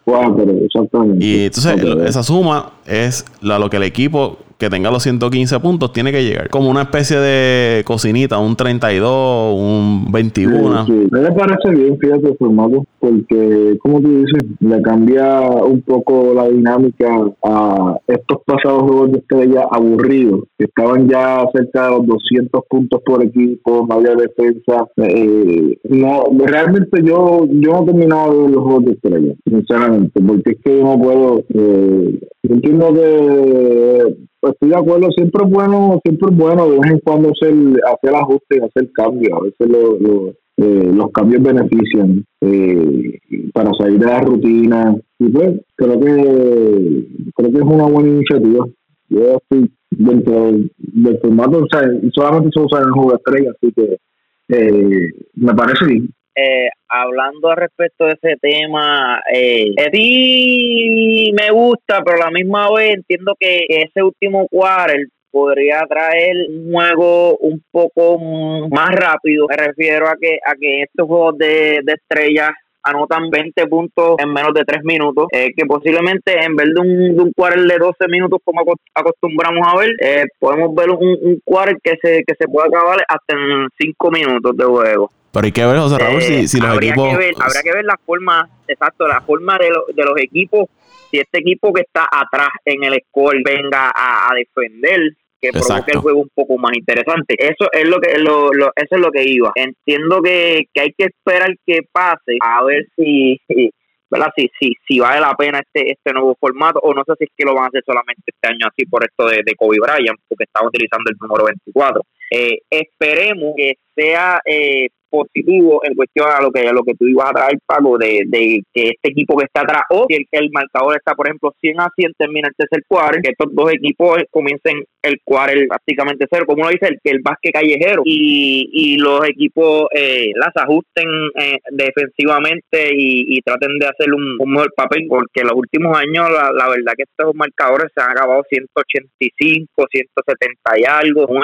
exactamente. Y entonces, esa suma es la, lo que el equipo que tenga los 115 puntos tiene que llegar. Como una especie de cocinita, un 32, un 21. Sí, Me parece bien, fíjate, formato, porque, como tú dices, le cambia un poco la dinámica a estos pasados juegos de estrella aburridos, que estaban ya cerca de los 200 puntos por equipo, no había defensa. Eh, no, realmente yo, yo no he terminado de ver los juegos de estrella, sinceramente, porque es que yo no puedo. Eh, entiendo que pues estoy de acuerdo, siempre es bueno, siempre es bueno de vez en cuando hacer, hacer ajustes, hacer cambios, a veces lo, eh, los cambios benefician eh, para salir de la rutina y pues creo que creo que es una buena iniciativa yo estoy dentro del, formato o sea, solamente se usa en juego estrella así que eh, me parece bien eh, hablando al respecto de ese tema, eh, sí me gusta, pero a la misma vez entiendo que ese último quarter podría traer un juego un poco más rápido. Me refiero a que a que estos juegos de, de estrellas anotan 20 puntos en menos de 3 minutos, eh, que posiblemente en vez de un, de un quarter de 12 minutos como acostumbramos a ver, eh, podemos ver un, un quarter que se, que se puede acabar hasta en 5 minutos de juego. Pero hay que ver, José Raúl, si, si, los habría equipos... Que ver, habría que ver la forma, exacto, la forma de, lo, de los equipos, si este equipo que está atrás en el score venga a, a defender que provoque el juego un poco más interesante. Eso es lo que lo, lo, eso es lo que iba. Entiendo que, que hay que esperar que pase a ver si, si ¿verdad? Si, si, si vale la pena este este nuevo formato o no sé si es que lo van a hacer solamente este año así por esto de, de Kobe Bryant porque estaba utilizando el número 24. Eh, esperemos que sea eh, positivo en cuestión a lo que a lo que tú ibas a traer, Paco, de, de que este equipo que está atrás, o si el, el marcador está, por ejemplo, 100 a 100, termina el tercer cuadro, que estos dos equipos comiencen el cuadro prácticamente cero, como lo dice el, el básquet callejero, y, y los equipos eh, las ajusten eh, defensivamente y, traten de hacer un, un, mejor papel, porque los últimos años, la, la, verdad que estos marcadores se han acabado 185, 170 y algo, un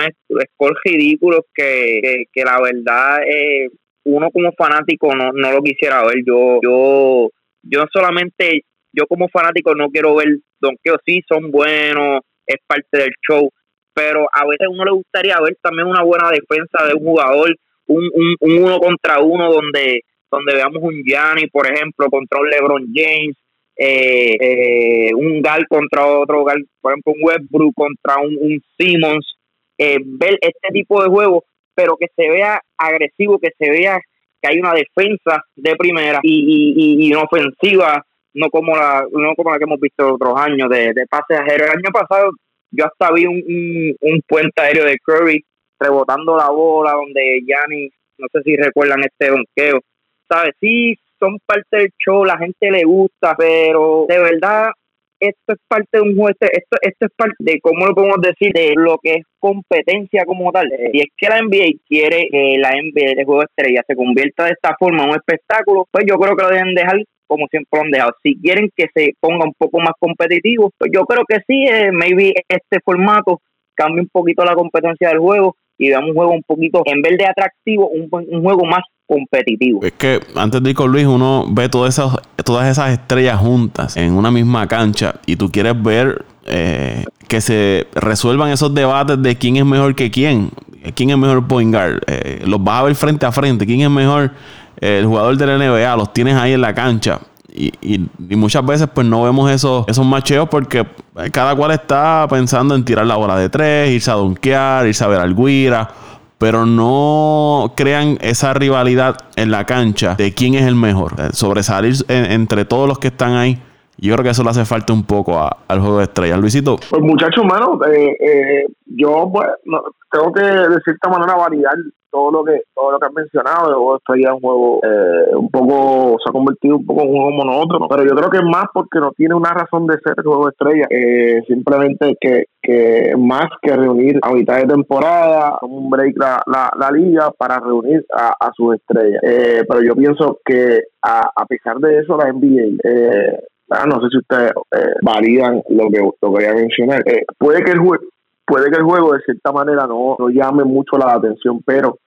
score ridículo que, que, que la verdad eh, uno como fanático no, no lo quisiera ver. Yo, yo, yo solamente, yo como fanático no quiero ver donkeos, sí son buenos, es parte del show, pero a veces uno le gustaría ver también una buena defensa de un jugador, un, un, un uno contra uno donde, donde veamos un Gianni, por ejemplo, contra un LeBron James, eh, eh, un Gal contra otro Gal, por ejemplo, un Westbrook contra un, un Simmons, eh, ver este tipo de juegos pero que se vea agresivo, que se vea que hay una defensa de primera y, y, y una ofensiva, no como la no como la que hemos visto otros años de, de pases aéreos. El año pasado yo hasta vi un, un, un, puente aéreo de Curry rebotando la bola donde Yanni, no sé si recuerdan este donqueo, ¿sabes? Sí, son parte del show, la gente le gusta, pero de verdad esto es parte de un juego, esto, esto es parte de, ¿cómo lo podemos decir? De lo que es competencia como tal. Y es que la NBA quiere que la NBA de juego estrella se convierta de esta forma en un espectáculo, pues yo creo que lo deben dejar como siempre han dejado. Si quieren que se ponga un poco más competitivo, pues yo creo que sí, eh, maybe este formato cambie un poquito la competencia del juego y veamos un juego un poquito, en vez de atractivo, un, un juego más competitivo. Es que antes de ir con Luis, uno ve todas esas, todas esas estrellas juntas en una misma cancha y tú quieres ver eh, que se resuelvan esos debates de quién es mejor que quién, quién es mejor point guard. Eh, los vas a ver frente a frente, quién es mejor el jugador de la NBA, los tienes ahí en la cancha. Y, y, muchas veces pues no vemos esos, esos macheos porque cada cual está pensando en tirar la bola de tres, irse a donkear, irse a ver al guira pero no crean esa rivalidad en la cancha de quién es el mejor. Eh, sobresalir en, entre todos los que están ahí. Yo creo que eso le hace falta un poco a, al juego de estrellas. Luisito. Pues muchachos, mano, eh, eh, yo pues, no, tengo que de cierta manera variar todo lo que todo lo que has mencionado el juego de es un juego eh, un poco se ha convertido un poco en un juego monótono pero yo creo que es más porque no tiene una razón de ser el juego de estrella eh, simplemente que, que más que reunir a mitad de temporada un break la, la, la liga para reunir a, a sus estrellas eh, pero yo pienso que a, a pesar de eso la NBA eh, no sé si ustedes eh, validan lo que, lo que voy a mencionar. Eh, puede que el juego puede que el juego de cierta manera no, no llame mucho la atención, pero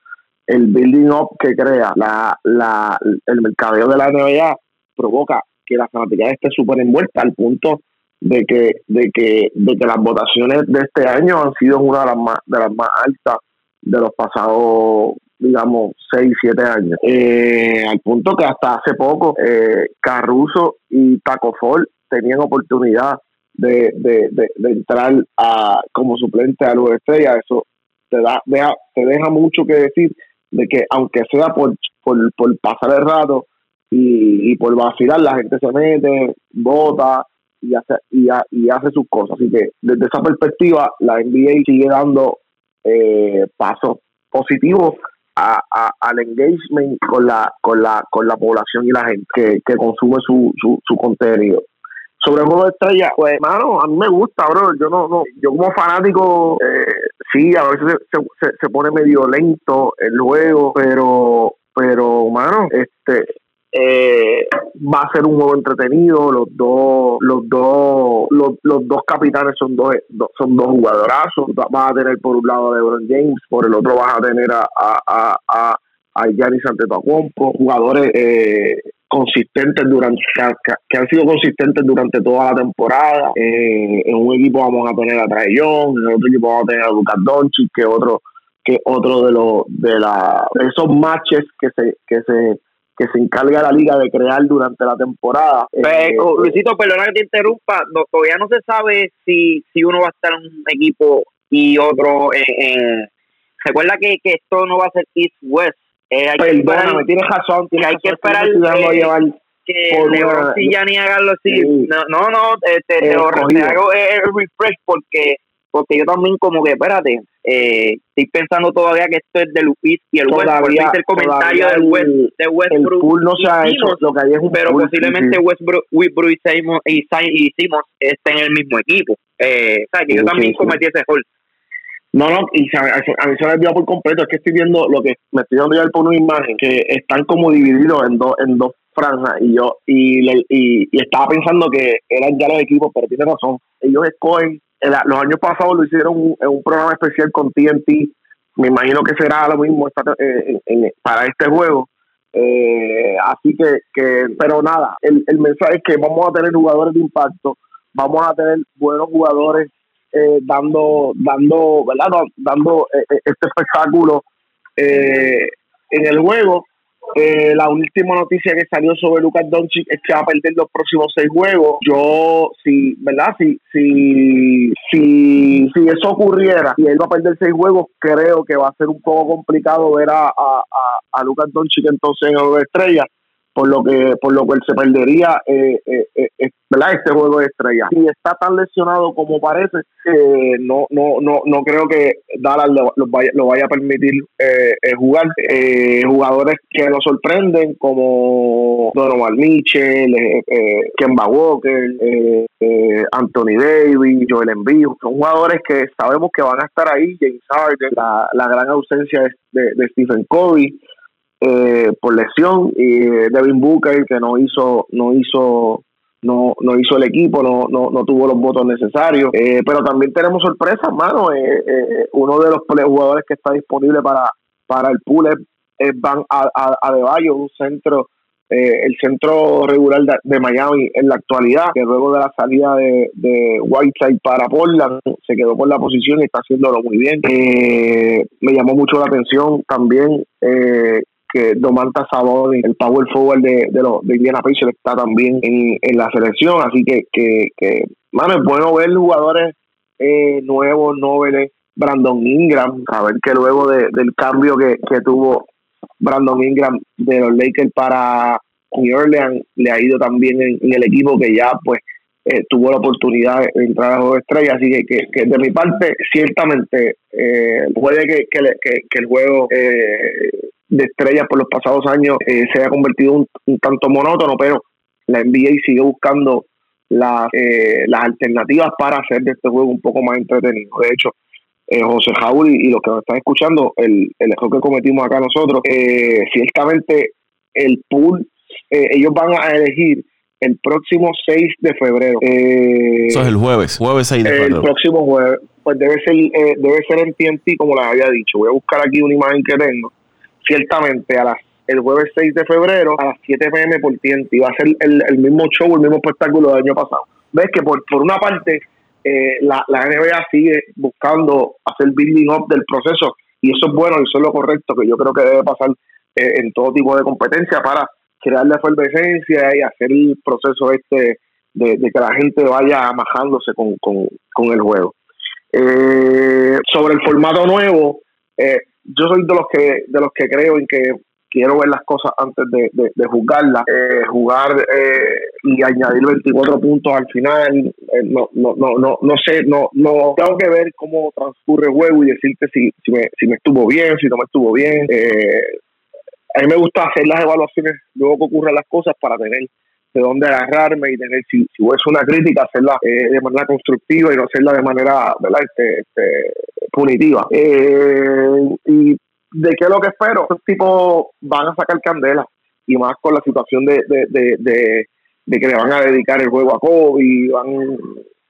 el building up que crea la, la, el mercadeo de la NBA provoca que la fanaticada esté súper envuelta al punto de que, de que, de que las votaciones de este año han sido una de las más, de las más altas de los pasados digamos, 6, 7 años. Eh, al punto que hasta hace poco eh, Caruso y Taco Fall tenían oportunidad de, de, de, entrar a, como suplente a los estrellas. Eso te, da, deja, te deja mucho que decir de que aunque sea por, por, por pasar el rato y, y, por vacilar, la gente se mete, vota y hace, y, y hace sus cosas. Así que desde esa perspectiva, la NBA sigue dando eh, pasos positivos a, a, al engagement con la, con la, con la población y la gente que, consume su, su, contenido sobre el juego de estrella, pues hermano, a mí me gusta, bro. Yo no, no yo como fanático, eh, sí, a veces se, se, se, pone medio lento el juego, pero pero, mano, este, eh, va a ser un juego entretenido los dos los dos los, dos capitanes son dos, son dos jugadorazos. Vas a tener por un lado a LeBron James por el otro vas a tener a a a, a Giannis Antetokounmpo. Jugadores eh, consistentes durante que, han sido consistentes durante toda la temporada. Eh, en un equipo vamos a tener a Trae Young en otro equipo vamos a tener a Lucas Doncic que otro que otro de los de la de esos matches que se que se que se encarga la liga de crear durante la temporada. Pero, eh, oh, Luisito, perdona que te interrumpa, todavía no se sabe si, si uno va a estar en un equipo y otro en... recuerda que, que esto no va a ser East-West. Eh, hay Perdóname, tienes razón. Tienes hay que esperar que LeBron y Gianni hagan así. No, no, no te, te, hago el refresh porque porque yo también como que, espérate, eh, estoy pensando todavía que esto es de Lupis y el Westbrook. el comentario del West, de Westbrook. El no se ha hecho, lo que hay es un Pero posiblemente Westbrook, Westbrook y Simons y, estén en el mismo equipo. Eh, o sea, que yo también cometí ese error. No, no, y a, a, mí se me olvidó por completo. Es que estoy viendo lo que me estoy dando ya por una imagen que están como divididos en dos en dos franjas y yo y, y, y estaba pensando que eran ya los equipos, pero tiene razón. Ellos escogen los años pasados lo hicieron en un programa especial con TNT. Me imagino que será lo mismo eh, para este juego. Eh, así que, pero nada, el, el mensaje es que vamos a tener jugadores de impacto, vamos a tener buenos jugadores eh, dando, dando, ¿verdad? Dando este espectáculo en el juego eh, la última noticia que salió sobre Lucas Doncic es que va a perder los próximos seis juegos. Yo, si, ¿verdad? Si, si, si, si eso ocurriera y él va a perder seis juegos, creo que va a ser un poco complicado ver a, a, a, a Lucas Doncic entonces en Nueva Estrella por lo que por lo cual se perdería eh, eh, eh, eh este juego de estrella. Si está tan lesionado como parece, no no no no creo que Dallas lo, vaya, lo vaya a permitir jugar. jugadores que nos sorprenden como Donovan Mitchell, Kemba Walker, Anthony Davis, Joel Embiid, son jugadores que sabemos que van a estar ahí. James Harden, la, la gran ausencia de, de Stephen Curry eh, por lesión y eh, Devin Booker que no hizo no hizo no, no hizo el equipo, no, no, no tuvo los votos necesarios. Eh, pero también tenemos sorpresas, mano. Eh, uno de los jugadores que está disponible para, para el pool es, Van a, a, un centro, el centro regular de, Miami en la actualidad, que luego de la salida de, de Whiteside para Portland se quedó por la posición y está haciéndolo muy bien. me llamó mucho la atención también eh, que Domantas Sabonis, el power forward de, de, los, de Indiana Pacers, está también en, en la selección. Así que, que, que mano, es bueno ver jugadores eh, nuevos, nobles. Brandon Ingram, a ver que luego de, del cambio que, que tuvo Brandon Ingram de los Lakers para New Orleans, le ha ido también en, el equipo que ya pues eh, tuvo la oportunidad de entrar a juego estrella, así que, que, de mi parte, ciertamente eh, puede que, que, que, el juego eh, de estrellas por los pasados años eh, se haya convertido un, un tanto monótono, pero la NBA sigue buscando las, eh, las alternativas para hacer de este juego un poco más entretenido. De hecho, eh, José Jaúl y, los que nos están escuchando, el, el error que cometimos acá nosotros, ciertamente el pool, ellos van a elegir el próximo 6 de febrero. Eso es el jueves, jueves 6 de febrero. El próximo jueves, pues debe ser, debe ser en TNT, como les había dicho. Voy a buscar aquí una imagen que tengo ciertamente a las el jueves 6 de febrero a las 7 pm por TNT. Va a ser el, mismo show, el mismo espectáculo del año pasado. Ves que por, por una parte eh, la, la NBA sigue buscando hacer building up del proceso y eso es bueno eso es lo correcto que yo creo que debe pasar eh, en todo tipo de competencia para crear la efervescencia y hacer el proceso este de, que la gente vaya amajándose con, con, el juego. Eh, sobre el formato nuevo, eh, yo soy de los que de los que creo en que quiero ver las cosas antes de, de, juzgarlas. Eh, jugar eh, y añadir 24 puntos al final, eh, no, no, no, no, no sé, no, no tengo que ver cómo transcurre el juego y decirte si, si, me, si me estuvo bien, si no me estuvo bien. a mí me gusta hacer las evaluaciones luego que ocurran las cosas para tener de dónde agarrarme y tener, si, si es una crítica, hacerla de manera constructiva y no hacerla de manera ¿verdad? Este, este punitiva. y ¿De qué es lo que espero? Estos tipos van a sacar candela y más con la situación de, de, de, de, que le van a dedicar el juego a Kobe. Van...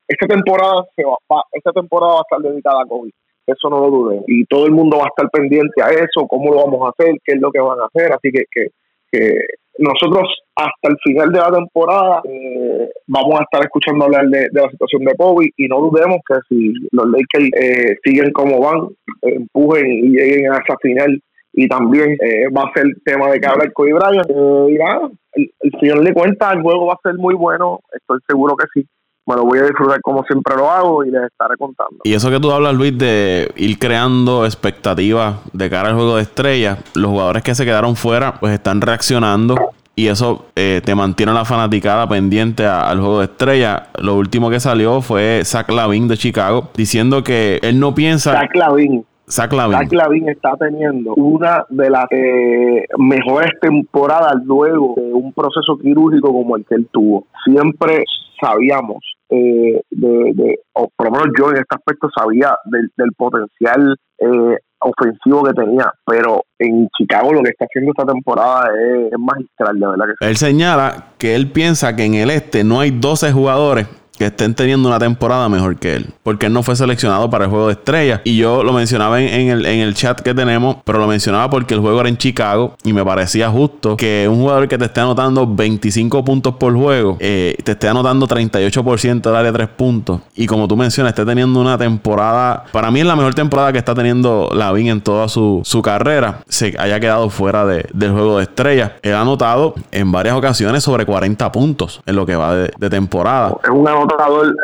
Esta temporada se va, esta temporada va a estar dedicada a Kobe. Eso no lo dude. Y todo el mundo va a estar pendiente a eso, cómo lo vamos a hacer, qué es lo que van a hacer. Así que, que, que nosotros hasta el final de la temporada eh, vamos a estar escuchando hablar de, la situación de Kobe y no dudemos que si los Lakers eh, siguen como van, empujen y lleguen a esa final y también eh, va a ser tema de que hablar Kobe Bryant. y nada, el, el final de cuentas el juego va a ser muy bueno, estoy seguro que sí me lo voy a disfrutar como siempre lo hago y les estaré contando. Y eso que tú hablas, Luis, de ir creando expectativas de cara al juego de estrellas, los jugadores que se quedaron fuera, pues están reaccionando. Y eso eh, te mantiene la fanaticada pendiente al juego de estrella. Lo último que salió fue Zach Lavin de Chicago diciendo que él no piensa. Zach Lavin. Zach Lavin. está teniendo una de las eh, mejores temporadas luego de un proceso quirúrgico como el que él tuvo. Siempre sabíamos eh, de, o por lo menos yo en este aspecto sabía del, potencial eh, ofensivo que tenía, pero en Chicago lo que está haciendo esta temporada es, magistral, de verdad que Él señala que él piensa que en el este no hay 12 jugadores que estén teniendo una temporada mejor que él. Porque él no fue seleccionado para el juego de estrellas. Y yo lo mencionaba en, el, en el chat que tenemos, pero lo mencionaba porque el juego era en Chicago y me parecía justo que un jugador que te esté anotando 25 puntos por juego, eh, te esté anotando 38% del área de 3 puntos. Y como tú mencionas, esté teniendo una temporada, para mí es la mejor temporada que está teniendo Lavin en toda su, carrera, se haya quedado fuera del juego de estrellas. Él ha anotado en varias ocasiones sobre 40 puntos en lo que va de, temporada. Es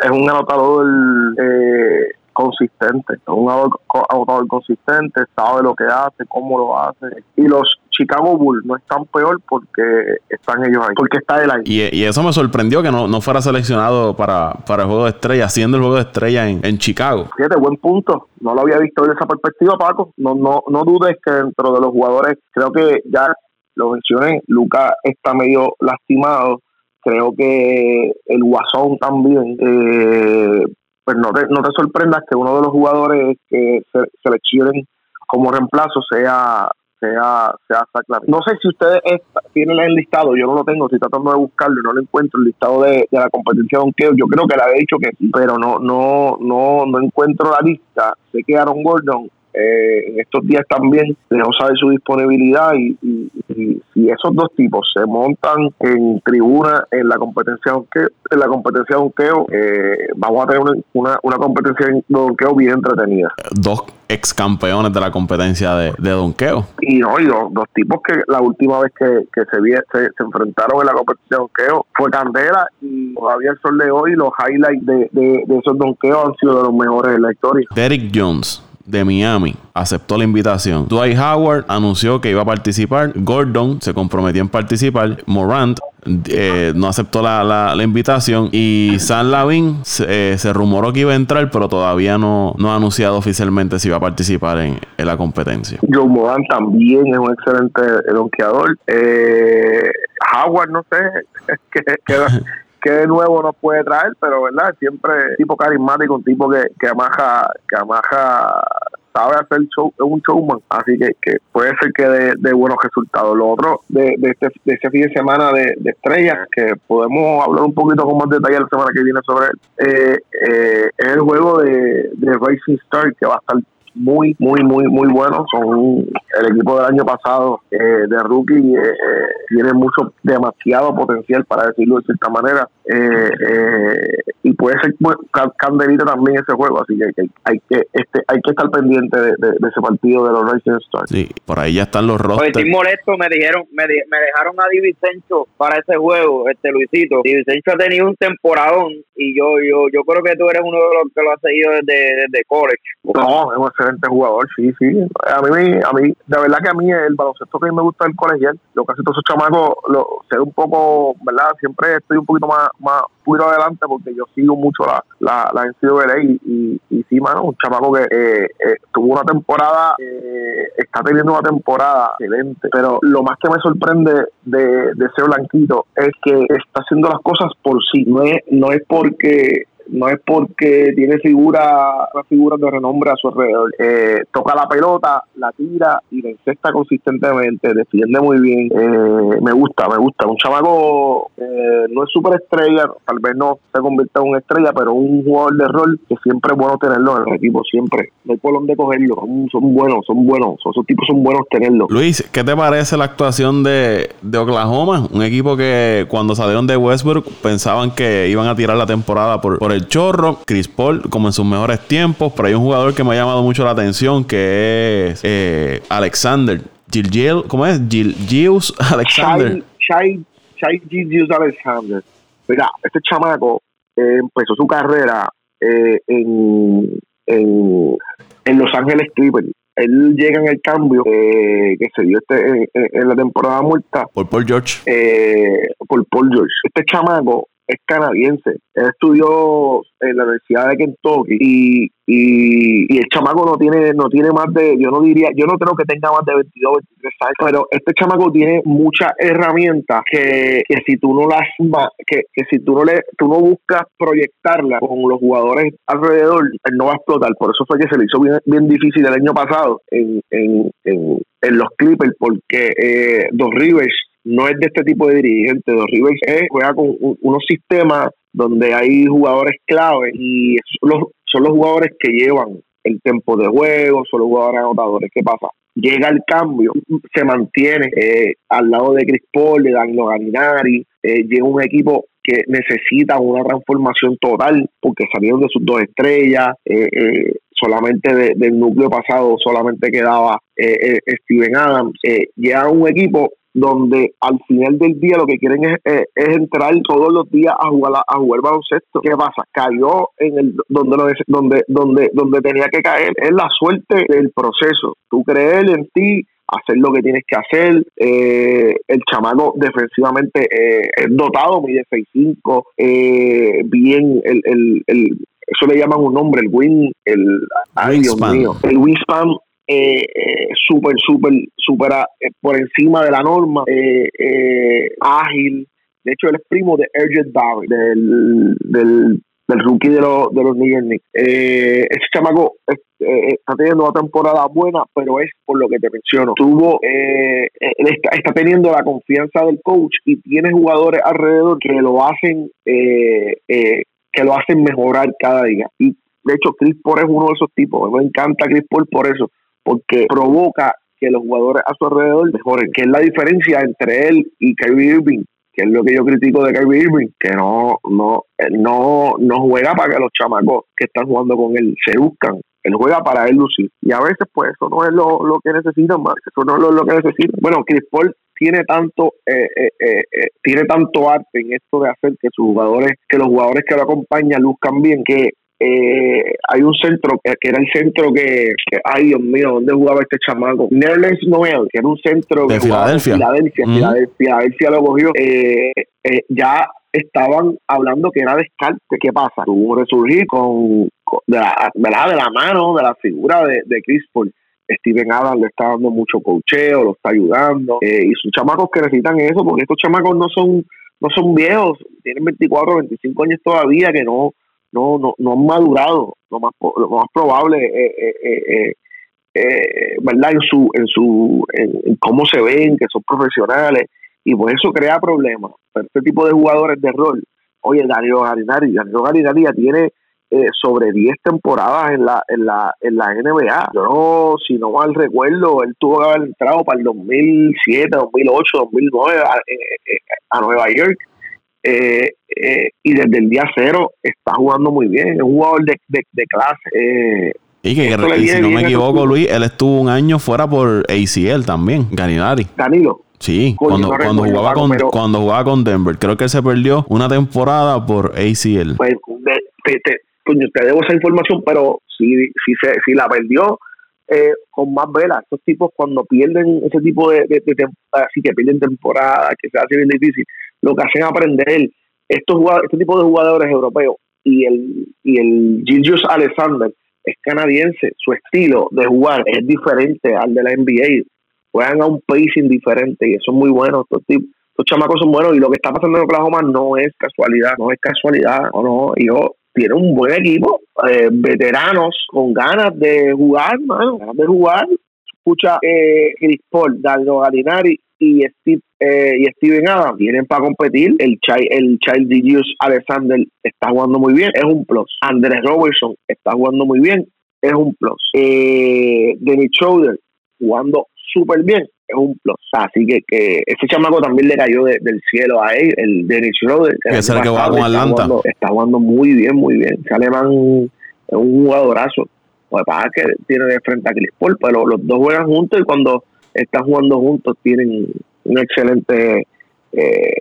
es un anotador eh, consistente, un anotador consistente, sabe lo que hace, cómo lo hace. Y los Chicago Bulls no están peor porque están ellos ahí, porque está él ahí. Y, eso me sorprendió que no, fuera seleccionado para, para el juego de estrella, haciendo el juego de estrella en, en Chicago. Fíjate, buen punto. No lo había visto desde esa perspectiva, Paco. No, no, no dudes que dentro de los jugadores, creo que ya lo mencioné, Luca está medio lastimado creo que el Guasón también, eh, pues no te, no te sorprendas que uno de los jugadores que se seleccionen como reemplazo sea sea sea No sé si ustedes tienen el listado, yo no lo tengo, estoy tratando de buscarlo y no lo encuentro el listado de, la competencia de donkeo. Yo creo que le había dicho que pero no no no no encuentro la lista. Sé que Aaron Gordon eh, en estos días también dejó saber su disponibilidad y, si esos dos tipos se montan en tribuna en la competencia de en la competencia de eh, vamos a tener una, una, competencia de donqueo bien entretenida. Dos ex campeones de la competencia de, de donqueo. Y no, y dos, tipos que la última vez que, se, se, enfrentaron en la competición de donqueo fue Candela y todavía el sol de hoy los highlights de, de, de esos donqueos han sido de los mejores en la historia. Derek Jones de Miami aceptó la invitación. Dwight Howard anunció que iba a participar. Gordon se comprometió en participar. Morant eh, no aceptó la, invitación. Y San Lavin eh, se, rumoró que iba a entrar, pero todavía no, no ha anunciado oficialmente si iba a participar en, la competencia. Joe Morant también es un excelente donkeador. Eh, Howard, no sé, que, que que de nuevo nos puede traer, pero verdad, siempre tipo carismático, un tipo que, que amaja, que amaja sabe hacer show, es un showman, así que, que puede ser que dé buenos resultados. Lo otro de, de, este, de este fin de semana de, estrellas, que podemos hablar un poquito con más detalle la semana que viene sobre él, eh, eh, es el juego de, de Racing Star, que va a estar muy, muy, muy, muy buenos. Son el equipo del año pasado eh, de rookie, eh, eh, tiene mucho, demasiado potencial para decirlo de cierta manera. Y puede ser candelita también ese juego, así que hay, que este hay que estar pendiente de, ese partido de los Racing Stars. Sí, por ahí ya están los rosters. estoy molesto, me dijeron, me, me dejaron a Divisencho para ese juego, este Luisito. Divisencho ha tenido un temporadón y yo yo yo creo que tú eres uno de los que lo ha seguido desde, desde college. No, es excelente jugador, sí, sí. A mí, a mí, de verdad que a mí el baloncesto que me gusta el colegial, lo que hace todos esos chamacos, lo, sé un poco, ¿verdad? Siempre estoy un poquito más, más puro adelante porque yo sigo mucho la, la, la NCAA y, y, y sí, mano, un chamaco que eh, eh, tuvo una temporada, eh, está teniendo una temporada excelente, pero lo más que me sorprende de, de ese blanquito es que está haciendo las cosas por sí, no es, no es porque no es porque tiene figura, figuras de renombre a su alrededor. Eh, toca la pelota, la tira y la encesta consistentemente, defiende muy bien. Eh, me gusta, me gusta. Un chamaco eh, no es súper estrella, tal vez no se convierta en una estrella, pero un jugador de rol que siempre es bueno tenerlo en el equipo, siempre. No hay por dónde cogerlo. Son, buenos, son buenos. Esos tipos son buenos tenerlos. Luis, ¿qué te parece la actuación de, de Oklahoma? Un equipo que cuando salieron de Westbrook pensaban que iban a tirar la temporada por, por el chorro. Chris Paul, como en sus mejores tiempos, pero hay un jugador que me ha llamado mucho la atención que es eh, Alexander. Gil, ¿cómo es? Gil, Gius Alexander. Shai, Shai, Gius Alexander. Mira, este chamaco eh, empezó su carrera eh, en, en, en Los Ángeles Clippers él llega en el cambio eh, que se dio este en, la temporada muerta por Paul George por Paul George este chamaco es canadiense. Él estudió en la Universidad de Kentucky y, y, el chamaco no tiene no tiene más de, yo no diría, yo no creo que tenga más de 22, 23 años, pero este chamaco tiene muchas herramientas que, que si tú no las que, que si tú no le tú no buscas proyectarla con los jugadores alrededor, él no va a explotar. Por eso fue que se le hizo bien, bien difícil el año pasado en, en, en, en los Clippers porque eh, Dos Rivers no es de este tipo de dirigente. Dos Rivers juega con unos sistemas donde hay jugadores clave y son los, son los jugadores que llevan el tiempo de juego, son los jugadores anotadores. ¿Qué pasa? Llega el cambio, se mantiene eh, al lado de Chris Paul, de Danilo Galinari, eh, llega un equipo que necesita una transformación total porque salieron de sus dos estrellas, eh, solamente del núcleo pasado solamente quedaba Steven Adams, llega un equipo donde al final del día lo que quieren es, eh, entrar todos los días a jugar a, jugar baloncesto. ¿Qué pasa? Cayó en el donde donde donde donde tenía que caer. Es la suerte del proceso. Tú creer en ti, hacer lo que tienes que hacer. Eh, el chamaco defensivamente eh, es dotado, mide 6'5, eh, bien, el, el, el, eso le llaman un nombre, el win, el, ay Dios mío, el wingspan eh, eh, súper, súper, súper eh, por encima de la norma, eh, eh, ágil. De hecho, él es primo de Erget Barry, del, del, rookie de, los de los New York Knicks. Ese chamaco está teniendo una temporada buena, pero es por lo que te menciono. Tuvo, está, está, teniendo la confianza del coach y tiene jugadores alrededor que lo hacen, que lo hacen mejorar cada día. Y de hecho, Chris Paul es uno de esos tipos. Me encanta Chris Paul por eso porque provoca que los jugadores a su alrededor mejoren, que es la diferencia entre él y Kyrie Irving, que es lo que yo critico de Kyrie Irving, que no, no, no, no juega para que los chamacos que están jugando con él se buscan, él juega para él lucir. Y a veces, pues, eso no es lo, que necesitan, más, eso no es lo, que necesitan. Bueno, Chris Paul tiene tanto eh, eh, eh, tiene tanto arte en esto de hacer que sus jugadores que los jugadores que lo acompañan luzcan bien que eh, hay un centro que, era el centro que, ay Dios mío, ¿dónde jugaba este chamaco? Nerlens Noel, que era un centro de Filadelfia. Filadelfia, Filadelfia, lo cogió. Eh, eh, ya estaban hablando que era descarte. ¿Qué pasa? Tuvo un resurgir con, de, la, de la mano de la figura de, de Chris Paul. Steven Adams le está dando mucho cocheo, lo está ayudando. y sus chamacos que necesitan eso, porque estos chamacos no son no son viejos, tienen 24, 25 años todavía, que no no, no, no han madurado, lo más, lo más probable, eh, eh, eh, ¿verdad? En su, en su, en, cómo se ven, que son profesionales, y por eso crea problemas. Pero este tipo de jugadores de rol, oye, Darío Garinari, Darío Garinari ya tiene sobre 10 temporadas en la, en la, en la NBA. Yo no, si no mal recuerdo, él tuvo que haber entrado para el 2007, 2008, 2009 a Nueva York eh, eh, y desde el día cero está jugando muy bien, es un jugador de, de, clase. Eh, y que, si no me equivoco, Luis, él estuvo un año fuera por ACL también, Ganinari. Danilo. Sí, cuando, cuando, jugaba con, cuando jugaba con Denver. Creo que él se perdió una temporada por ACL. Pues te, te, te debo esa información, pero si, si, se, si la perdió, eh, con más velas. Estos tipos cuando pierden ese tipo de, de, así que pierden temporada, que se hace bien difícil, lo que hacen aprender estos este tipo de jugadores europeos y el y el Gilgius Alexander es canadiense, su estilo de jugar es diferente al de la NBA. Juegan a un pacing diferente y eso es muy bueno. Estos tipos, estos chamacos son buenos y lo que está pasando en Oklahoma no es casualidad, no es casualidad, no, no. Yo tiene un buen equipo, eh, veteranos con ganas de jugar, mano, ganas de jugar. Escucha, eh, Chris Paul, Dardo Galinari y Steve eh, y Steven Adams vienen para competir. El Child, el Child Digius Alexander está jugando muy bien, es un plus. Andrés Robertson está jugando muy bien, es un plus. Eh, Dennis Schroeder jugando súper bien, es un plus. Así que, que ese chamaco también le cayó de- del cielo a él, el Dennis Schroeder. Que es el que va con está Atlanta. jugando- está jugando muy bien, muy bien. Ese alemán es un jugadorazo. Lo que pasa es que tiene de frente a Chris Paul, pero los dos juegan juntos y cuando están jugando juntos tienen un excelente, eh,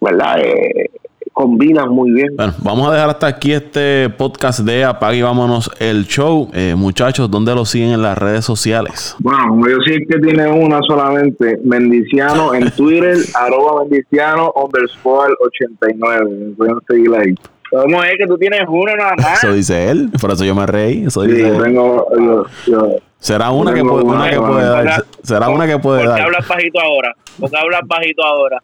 ¿verdad? Eh, combinan muy bien. Bueno, vamos a dejar hasta aquí este podcast de Apague y Vámonos el Show. Eh, muchachos, ¿dónde lo siguen en las redes sociales? Bueno, yo sí que tiene una solamente, Mendiciano en Twitter, arroba Mendiciano underscore 89. Me pueden seguir ahí. ¿Cómo es que tú tienes uno nada más? Eso dice él, por eso yo me reí. Eso Sí, dice él. tengo, yo, yo- Será una que puede, una que puede dar. Será una que puede ¿Por qué dar. hablas bajito ahora? ¿Por qué hablas bajito ahora?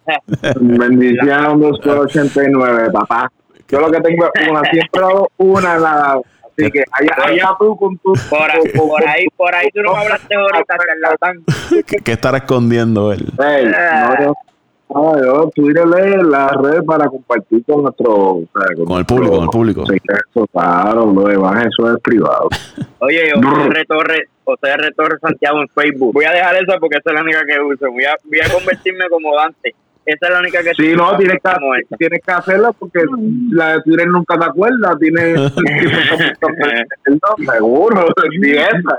Mendiciano underscore 89, papá. Yo lo que tengo es una, siempre hago una nada. Así que allá, allá tú con tu. Por, ahí- por ahí, por ahí tú no me hablaste ahorita, charlatán. ¿Qué, qué estará escondiendo él? Ey, no, yo, no, yo Twitter es la red para compartir con nuestro. o sea, Con el público, con el público. Sí, eso, claro, lo demás eso es privado. Oye, José. Torres, José. Torres Santiago en Facebook. Voy a dejar esa porque esa es la única que uso. Voy a, voy a convertirme como Dante. Esa es la única que Sí, no, tienes que, tienes que hacerla porque la de Twitter nunca te acuerdas. Tiene. no, seguro, esa.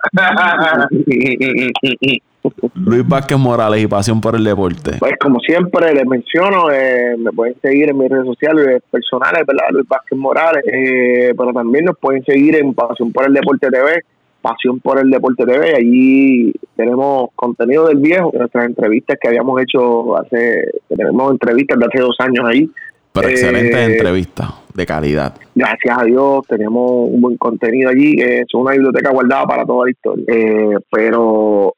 Luis Vázquez Morales y pasión por el deporte. Pues como siempre les menciono, eh, me pueden seguir en mis redes sociales personales, ¿verdad? Luis Vázquez Morales, eh, pero también nos pueden seguir en Pasión por el Deporte TV, Pasión por el Deporte TV, allí tenemos contenido del viejo, nuestras entrevistas que habíamos hecho hace, tenemos entrevistas de hace dos años ahí, Pero Eh, excelentes entrevistas de calidad. gracias a Dios tenemos un buen contenido allí, que es una biblioteca guardada para toda la historia. Eh, pero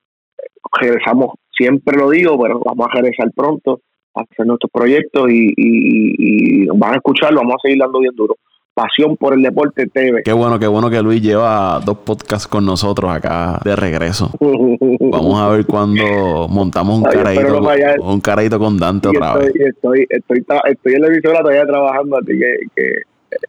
regresamos, siempre lo digo, pero vamos a regresar pronto a hacer nuestros proyectos y, y, y van a escuchar, lo vamos a seguir dando bien duro. Pasión por el deporte TV. Qué bueno, qué bueno que Luis lleva dos podcasts con nosotros acá de regreso. Vamos a ver cuando montamos un Ay, caradito, fallar. un caradito con Dante otra vez. estoy, estoy, estoy, en la emisora todavía trabajando, así que, que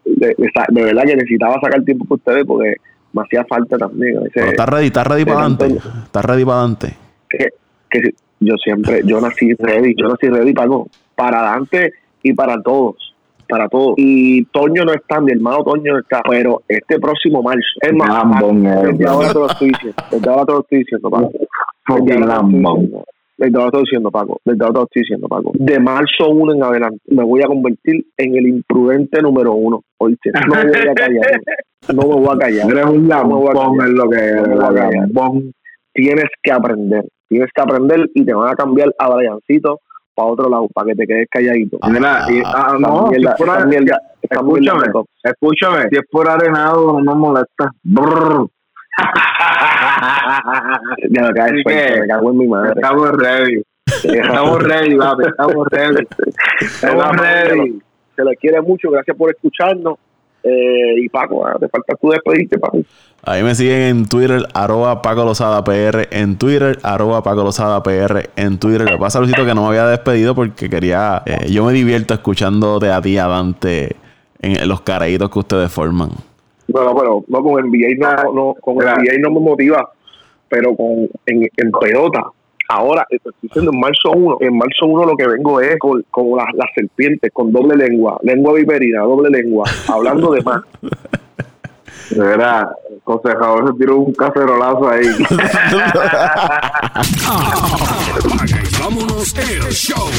de, de- de verdad que necesitaba sacar tiempo para ustedes porque me hacía falta también. Veces- Pero está ready, está ready para adelante. Antonio. Está ready para adelante. Que, que yo siempre, yo nací ready, yo nací ready para, para Dante y para todos, para todos. Y Toño no está, mi hermano Toño no está, pero este próximo marzo, es más, Lambón, desde ahora te lo estoy diciendo, desde ahora te lo estoy diciendo, Paco. Desde ahora te lo estoy diciendo. Paco. Desde ahora te lo estoy diciendo, Paco. De marzo 1 en adelante me voy a convertir en el imprudente número uno. Oíste, no me voy a callar. No me voy a callar. Eres un No lambón, callar. es lo que eres. No tienes que aprender, tienes que aprender y te van a cambiar a Briancito para otro lado, para que te quedes calladito. Mira, y- ah, no, si esta mierda- escúchame, escúchame, si es por arenado, no me molesta. Brrr. Ya me cago en mi madre. Estamos ready. Estamos ready, papi. Estamos ready. Estamos ready. Se les quiere mucho, gracias por escucharnos. Eh, y Paco, ah, te falta tú despedirte, Paco. Ahí me siguen en Twitter, arroba Paco Lozada PR en Twitter, arroba Paco Lozada PR en Twitter. Lo que pasa, Luisito, que no me había despedido porque quería... eh, yo me divierto escuchándote a ti, a Dante, en los careitos que ustedes forman. Bueno, pero no con NBA no, no con. NBA no me motiva, pero con en, en pelota. Ahora, estoy diciendo en marzo 1, en marzo 1 lo que vengo es con, con las, las serpientes, con doble lengua, lengua viperina, doble lengua, hablando de más. De verdad, José Javier se tiró un cacerolazo ahí. Vámonos el show.